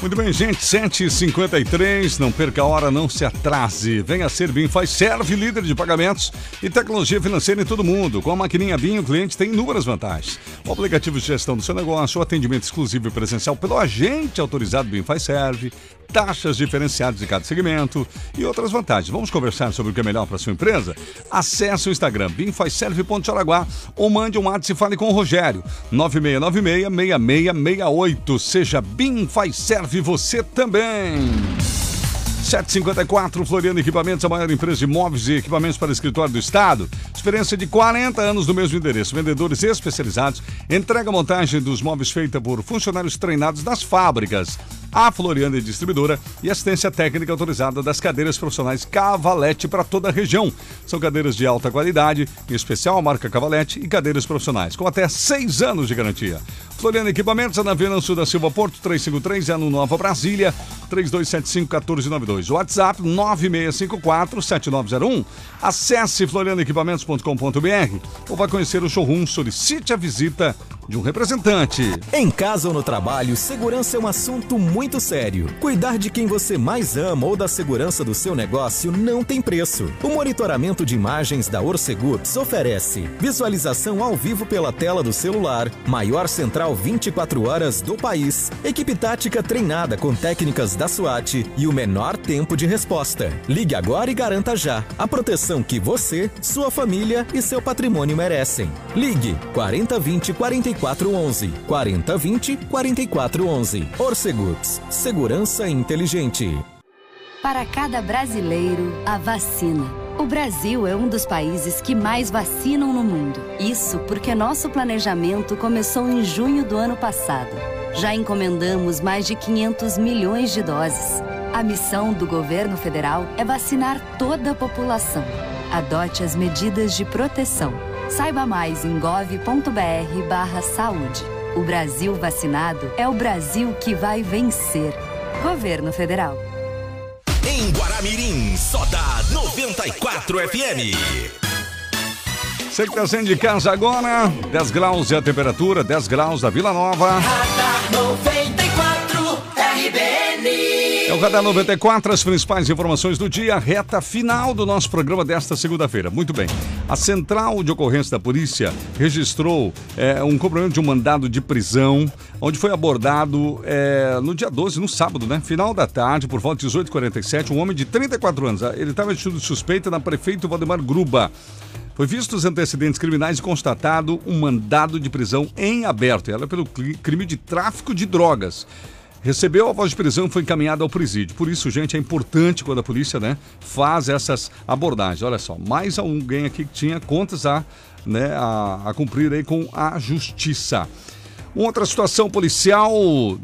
Muito bem, gente, 7h53, não perca a hora, não se atrase. Venha ser BIM Faz Serve, líder de pagamentos e tecnologia financeira em todo mundo. Com a maquininha BIM, o cliente tem inúmeras vantagens. O aplicativo de gestão do seu negócio, o atendimento exclusivo e presencial pelo agente autorizado BIM Faz Serve, taxas diferenciadas de cada segmento e outras vantagens. Vamos conversar sobre o que é melhor para sua empresa? Acesse o Instagram bimfazserve.araguá ou mande um WhatsApp e fale com o Rogério 9696-6668. Seja BIM Faz Serve você também. 754 Floriano Equipamentos, a maior empresa de móveis e equipamentos para escritório do Estado. Experiência de 40 anos no mesmo endereço. Vendedores especializados. Entrega montagem dos móveis feita por funcionários treinados nas fábricas. A Floriano é distribuidora e assistência técnica autorizada das cadeiras profissionais Cavalete para toda a região. São cadeiras de alta qualidade, em especial a marca Cavalete e cadeiras profissionais, com até seis anos de garantia. Floriano Equipamentos, na Avenida Sul da Silva Porto, 353, é no Nova Brasília, 3275-1492. WhatsApp 9654-7901. Acesse florianoequipamentos.com.br ou vai conhecer o showroom, solicite a visita de um representante. Em casa ou no trabalho, segurança é um assunto muito sério. Cuidar de quem você mais ama ou da segurança do seu negócio não tem preço. O monitoramento de imagens da Orcegups oferece visualização ao vivo pela tela do celular, maior central 24 horas do país, equipe tática treinada com técnicas da SWAT e o menor tempo de resposta. Ligue agora e garanta já a proteção que você, sua família e seu patrimônio merecem. Ligue 4020 44 4411 4020 4411. Orcegups, segurança inteligente. Para cada brasileiro, a vacina. O Brasil é um dos países que mais vacinam no mundo. Isso porque nosso planejamento começou em junho do ano passado. Já encomendamos mais de 500 milhões de doses. A missão do governo federal é vacinar toda a população. Adote as medidas de proteção Saiba mais em gov.br/saúde. O Brasil vacinado é o Brasil que vai vencer. Governo Federal. Em Guaramirim, só dá 94 FM. Você que está saindo de casa agora, 10 graus é a temperatura, 10 graus da Vila Nova. Radar 94 RBN. O Radar 94, as principais informações do dia, reta final do nosso programa desta segunda-feira. Muito bem. A Central de Ocorrência da Polícia registrou é, um cumprimento de um mandado de prisão, onde foi abordado é, no dia 12, no sábado, né? Final da tarde, por volta de 18h47, um homem de 34 anos. Ele estava vestido de suspeita na prefeito Valdemar Gruba. Foi visto os antecedentes criminais e constatado um mandado de prisão em aberto. Ela é pelo crime de tráfico de drogas. Recebeu a voz de prisão e foi encaminhado ao presídio. Por isso, gente, é importante quando a polícia né, faz essas abordagens. Olha só, mais alguém aqui que tinha contas a, né, a, a cumprir aí com a justiça. Outra situação policial,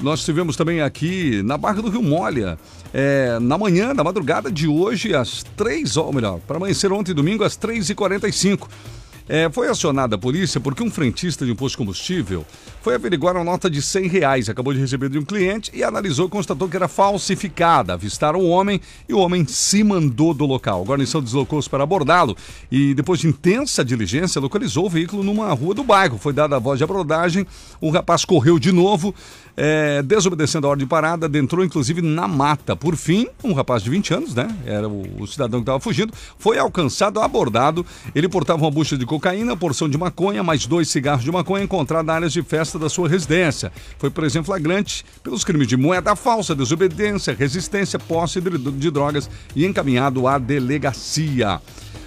nós tivemos também aqui na Barra do Rio Molha, é, na manhã, na madrugada de hoje, às 3, ou melhor, para amanhecer ontem, domingo, às 3h45. É, foi acionada a polícia porque um frentista de um posto de combustível foi averiguar uma nota de 100 reais, acabou de receber de um cliente e analisou e constatou que era falsificada. Avistaram o homem e o homem se mandou do local. A guarnição deslocou-se para abordá-lo e, depois de intensa diligência, localizou o veículo numa rua do bairro. Foi dada a voz de abordagem, o rapaz correu de novo, é, desobedecendo a ordem de parada, adentrou inclusive na mata. Por fim, um rapaz de 20 anos, né? Era o, o cidadão que estava fugindo, foi alcançado, abordado. Ele portava uma bucha de cocaína, porção de maconha, mais dois cigarros de maconha encontrados na área de festa da sua residência. Foi preso em flagrante pelos crimes de moeda falsa, desobediência, resistência, posse de drogas e encaminhado à delegacia.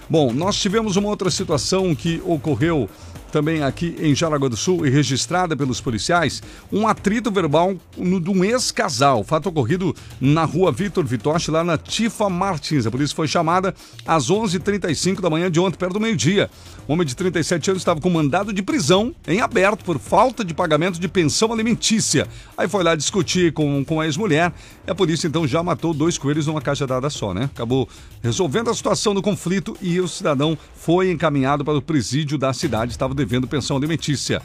Bom, nós tivemos uma outra situação que ocorreu também aqui em Jaraguá do Sul e registrada pelos policiais, um atrito verbal no, de um ex-casal. Fato ocorrido na rua Vitor Vitoche, lá na Tifa Martins. A polícia foi chamada às 11h35 da manhã de ontem, perto do meio-dia. Um homem de 37 anos estava com mandado de prisão em aberto por falta de pagamento de pensão alimentícia. Aí foi lá discutir com, com a ex-mulher e a polícia então já matou dois coelhos numa caixa dada só, né? Acabou resolvendo a situação do conflito e o cidadão foi encaminhado para o presídio da cidade, estava devendo pensão alimentícia.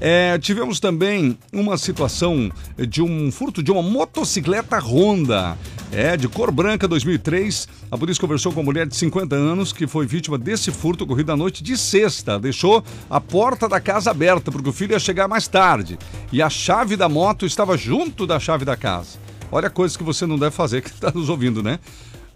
É, tivemos também uma situação de um furto de uma motocicleta Honda, é, de cor branca 2003. A polícia conversou com uma mulher de 50 anos que foi vítima desse furto ocorrido à noite de sexta. Deixou a porta da casa aberta porque o filho ia chegar mais tarde e a chave da moto estava junto da chave da casa. Olha coisas que você não deve fazer que está nos ouvindo, né?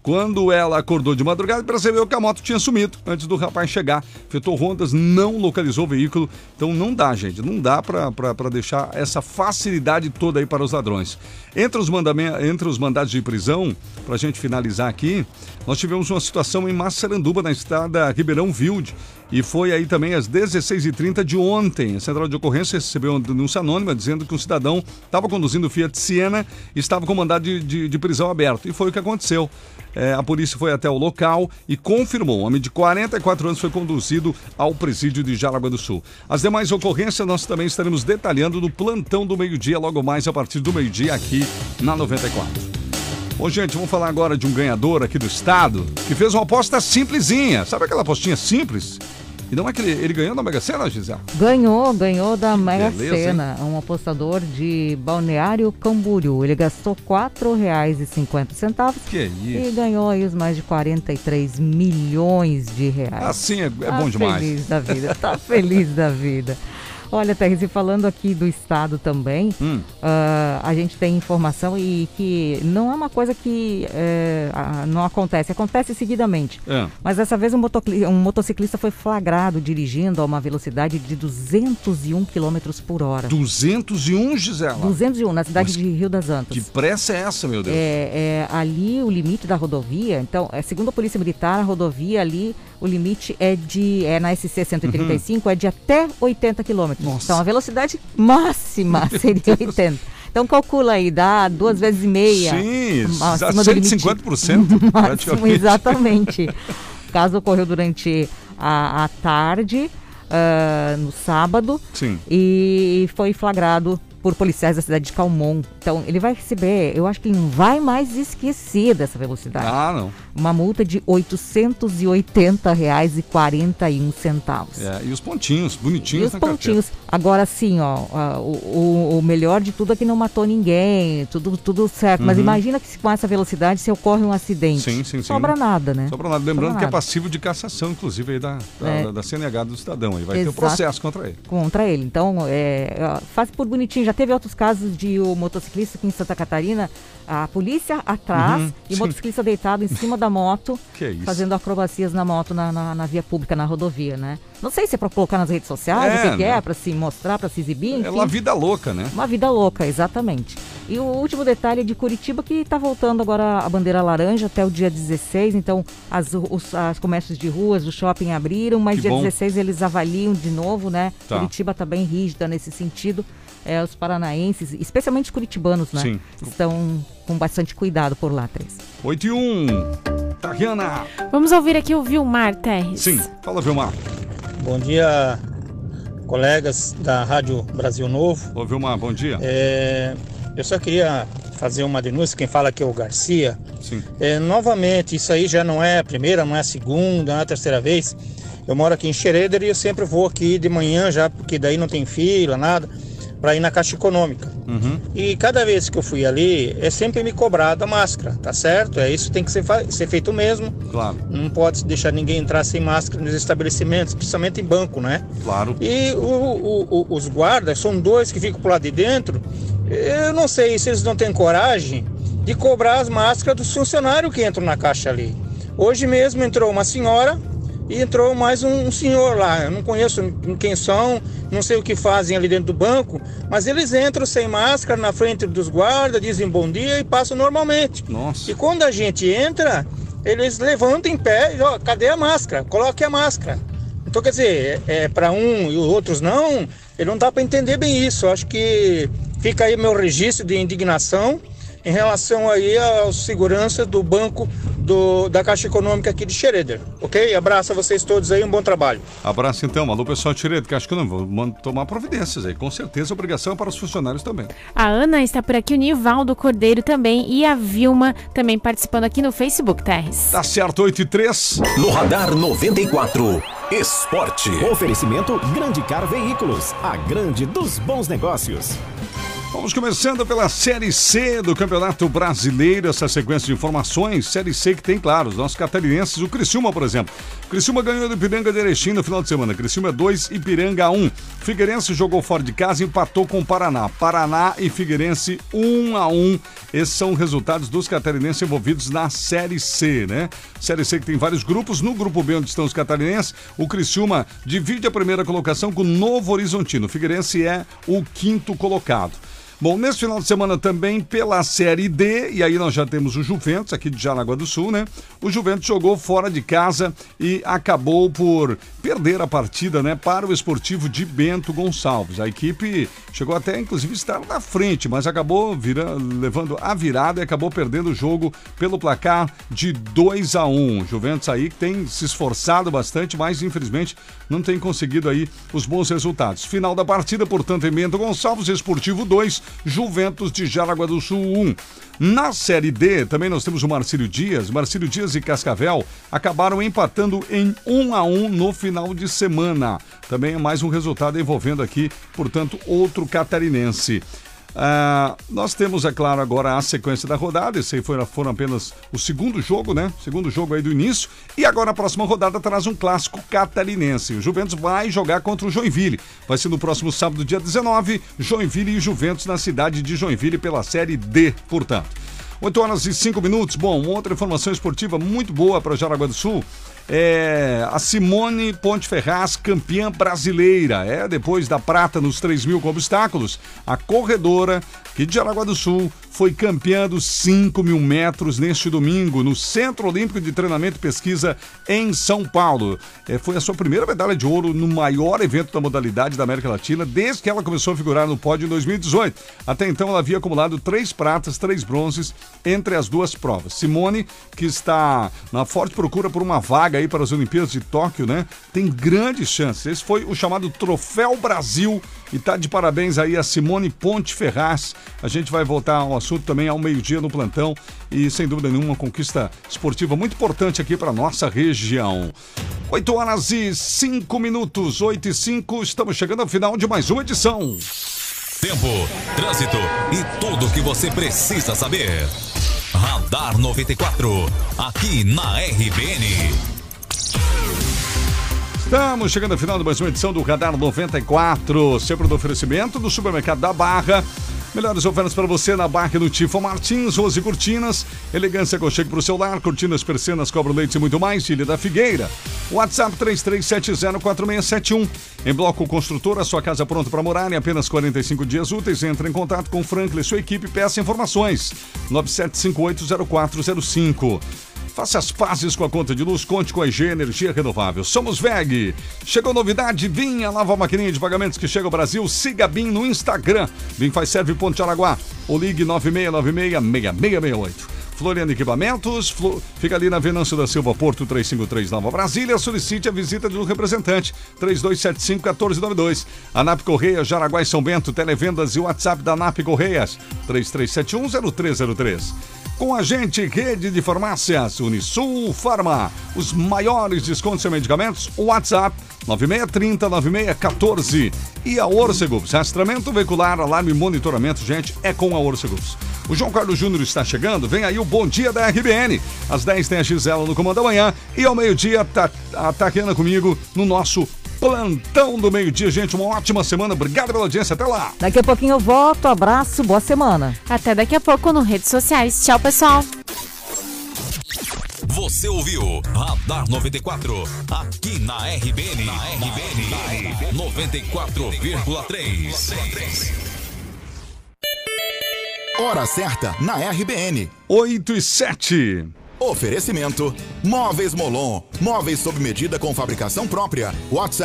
Quando ela acordou de madrugada, percebeu que a moto tinha sumido antes do rapaz chegar. Fetou rondas, não localizou o veículo. Então não dá, gente. Não dá para deixar essa facilidade toda aí para os ladrões. Entre os, entre os mandados de prisão, para a gente finalizar aqui, nós tivemos uma situação em Massaranduba, na estrada Ribeirão Vilde. E foi aí também às 16h30 de ontem. A central de ocorrência recebeu uma denúncia anônima dizendo que um cidadão estava conduzindo o Fiat Siena e estava com mandado de, de, de prisão aberto. E foi o que aconteceu. É, a polícia foi até o local e confirmou. Um homem de 44 anos foi conduzido ao presídio de Jaraguá do Sul. As demais ocorrências nós também estaremos detalhando no plantão do meio-dia, logo mais a partir do meio-dia aqui na 94. Bom, gente, vamos falar agora de um ganhador aqui do estado que fez uma aposta simplesinha. Sabe aquela apostinha simples? E não é que ele, ele ganhou na Mega Sena, Gisele? Ganhou, ganhou da Mega beleza, Sena. Um apostador de Balneário Camboriú. Ele gastou R$ 4,50 Que e isso? ganhou aí os mais de 43 milhões de reais. Assim é, é Tá bom demais. feliz da vida, tá feliz da vida. Olha, Terres, e falando aqui do Estado também, Hum. ah, a gente tem informação e que não é uma coisa que eh, não acontece, acontece seguidamente. É. Mas dessa vez um, um motociclista foi flagrado dirigindo a uma velocidade de 201 km por hora. 201, Gisela? 201, na cidade Mas de Rio das Antas. Que pressa é essa, meu Deus? É, é, ali o limite da rodovia, então, é, segundo a Polícia Militar, a rodovia ali, o limite é de, é na SC 135, é de até 80 quilômetros. Então a velocidade máxima seria 80. Então calcula aí, dá duas vezes e meia. Sim, acima dá do limite 150% máximo, exatamente. O caso ocorreu durante a, a tarde, ah, no sábado, Sim. e foi flagrado por policiais da cidade de Calmon. Então, ele vai receber, eu acho que ele não vai mais esquecer dessa velocidade. Ah, não. Uma multa de R$ 880,41 centavos. É, e os pontinhos, E bonitinhos os na pontinhos. Agora sim, ó, a- o, o- melhor de tudo é que não matou ninguém, tudo, tudo certo. Mas Uhum. imagina que com essa velocidade se ocorre um acidente. Sim, sim, sim. Sobra nada, né? Sobra nada. Lembrando Sobra que é nada. passivo de cassação, inclusive, aí da, da, É. da- da CNH do cidadão. Aí vai ter o Exato. processo contra ele. contra ele. Então, é, faz por bonitinho. Já teve outros casos de o motociclista aqui em Santa Catarina, a polícia atrás Uhum, e o motociclista deitado em cima da moto, Que é fazendo acrobacias na moto, na, na- na via pública, na rodovia, né? Não sei se é pra colocar nas redes sociais, É, o que, que né? é, pra se mostrar, pra se exibir, É enfim. uma vida louca, né? Uma vida louca, exatamente. E o último detalhe é de Curitiba, que está voltando agora a bandeira laranja até o dia 16. Então, as, os as comércios de ruas, o shopping abriram, mas Que dia bom. 16 eles avaliam de novo, né? Tá. Curitiba está bem rígida nesse sentido. É, os paranaenses, especialmente os curitibanos, né? Sim. Estão com bastante cuidado por lá, Três. 8 e 1. Tariana. Vamos ouvir aqui o Vilmar Terres. Sim, fala, Vilmar. Bom dia, colegas da Rádio Brasil Novo. Ô, Vilmar, bom dia. É, eu só queria fazer uma denúncia, quem fala aqui é o Garcia. Sim. É, novamente, isso aí já não é a primeira, não é a segunda, não é a terceira vez. Eu moro aqui em Xereder e eu sempre vou aqui de manhã já, porque daí não tem fila, nada, para ir na Caixa Econômica. Uhum. E cada vez que eu fui ali, é sempre me cobrado a máscara, tá certo? É isso tem que ser, ser feito mesmo. Claro, Não pode deixar ninguém entrar sem máscara nos estabelecimentos, principalmente em banco, né? claro. E o- o- o- os guardas, são dois que ficam por lá de dentro. Eu não sei se eles não têm coragem de cobrar as máscaras dos funcionários que entram na caixa ali. Hoje mesmo entrou uma senhora e entrou mais um, um senhor lá. Eu não conheço quem são, não sei o que fazem ali dentro do banco, mas eles entram sem máscara na frente dos guardas, dizem bom dia e passam normalmente. Nossa. E quando a gente entra, eles levantam em pé e ó, cadê a máscara? Coloque a máscara. Então, quer dizer, é, é para um e os outros não, ele não dá para entender bem isso. Eu acho que fica aí meu registro de indignação em relação aí aos seguranças do banco do, da Caixa Econômica aqui de Xereder. Ok? Abraço a vocês todos aí, um bom trabalho. Abraço então, alô pessoal acho que eu não vou tomar providências aí. Com certeza, obrigação é para os funcionários também. A Ana está por aqui, o Nivaldo Cordeiro também e a Vilma também participando aqui no Facebook, Terres. Tá certo, 8 e 3. No Radar 94, Esporte. Oferecimento Grande Car Veículos, a grande dos bons negócios. Vamos começando pela Série C do Campeonato Brasileiro, essa sequência de informações. Série C que tem, claro, os nossos catarinenses, o Criciúma, por exemplo. Criciúma ganhou do Ipiranga de Erechim no final de semana. Criciúma 2, Ipiranga 1. Figueirense jogou fora de casa e empatou com o Paraná. Paraná e Figueirense 1 a 1. Esses são os resultados dos catarinenses envolvidos na Série C, né? Série C que tem vários grupos. No grupo B, onde estão os catarinenses, o Criciúma divide a primeira colocação com o Novo Horizontino. O Figueirense é o quinto colocado. Bom, nesse final de semana também pela Série D, e aí nós já temos o Juventus aqui de Jaraguá do Sul, né? O Juventus jogou fora de casa e acabou por perder a partida, né, para o Esportivo de Bento Gonçalves. A equipe chegou até inclusive estar na frente, mas acabou virando, levando a virada e acabou perdendo o jogo pelo placar de 2 a 1. Juventus aí tem se esforçado bastante, mas infelizmente não tem conseguido aí os bons resultados. Final da partida, portanto, em Bento Gonçalves, Esportivo 2, Juventus de Jaraguá do Sul 1. Na Série D, também nós temos o Marcílio Dias. Marcílio Dias e Cascavel acabaram empatando em 1 a 1 no final de semana. Também é mais um resultado envolvendo aqui, portanto, outro catarinense. Ah, nós temos, é claro, agora a sequência da rodada. Esse aí foi, foram apenas o segundo jogo, né? Segundo jogo aí do início. E agora a próxima rodada traz um clássico catarinense. O Juventus vai jogar contra o Joinville. Vai ser no próximo sábado, dia 19, Joinville e Juventus na cidade de Joinville pela Série D, portanto. 8 horas e 5 minutos. Bom, outra informação esportiva muito boa para Jaraguá do Sul é a Simone Ponte Ferraz, campeã brasileira. É, depois da prata nos 3 mil com obstáculos, a corredora aqui de Jaraguá do Sul foi campeã dos 5 mil metros neste domingo no Centro Olímpico de Treinamento e Pesquisa em São Paulo. É, foi a sua primeira medalha de ouro no maior evento da modalidade da América Latina desde que ela começou a figurar no pódio em 2018. Até então ela havia acumulado três pratas, três bronzes entre as duas provas. Simone, que está na forte procura por uma vaga aí para as Olimpíadas de Tóquio, né? Tem grandes chances. Esse foi o chamado Troféu Brasil e tá de parabéns aí a Simone Ponte Ferraz. A gente vai voltar ao assunto também ao meio-dia no plantão e sem dúvida nenhuma uma conquista esportiva muito importante aqui para nossa região. 8 horas e 5 minutos, 8 e 5, estamos chegando ao final de mais uma edição. Tempo, trânsito e tudo o que você precisa saber. Radar 94, aqui na RBN. Estamos chegando ao final de mais uma edição do Radar 94, sempre do oferecimento do Supermercado da Barra. Melhores ofertas para você na Barra do Tifo Martins, Rose Cortinas, elegância conchego para o seu lar, cortinas, persianas, cobra leite e muito mais, Ilha da Figueira. WhatsApp 33704671. Em Bloco Construtor, a sua casa pronta para morar em apenas 45 dias úteis. Entre em contato com o Franklin e sua equipe peça informações. 97580405. Faça as pazes com a conta de luz, conte com a EG Energia Renovável. Somos VEG. Chegou novidade, Vim, a nova maquininha de pagamentos que chega ao Brasil. Siga BIM no Instagram. Vim faz serve Ponte Araguá. Ou ligue 9696-6668. Floriano Equipamentos, Flo... fica ali na Venâncio da Silva, Porto 353 Nova Brasília. Solicite a visita do representante 3275-1492. ANAP Correia, Jaraguá e São Bento, televendas e WhatsApp da ANAP Correias 3371-0303. Com a gente, rede de farmácias Unisul Farma. Os maiores descontos em medicamentos, WhatsApp 9630-9614. E a Orcegups, rastreamento veicular, alarme e monitoramento, gente, é com a Orcegups. O João Carlos Júnior está chegando, vem aí o Bom Dia da RBN. Às 10 tem a Gisela no Comando da Manhã e ao meio-dia tá, a comigo no nosso plantão do meio-dia, gente. Uma ótima semana. Obrigado pela audiência. Até lá. Daqui a pouquinho eu volto. Abraço, boa semana. Até daqui a pouco no redes sociais. Tchau, pessoal. Você ouviu Radar 94, aqui na RBN. Na RBN, 94,3. Hora certa na RBN. 8 e 7. Oferecimento: Móveis Molon. Móveis sob medida com fabricação própria. WhatsApp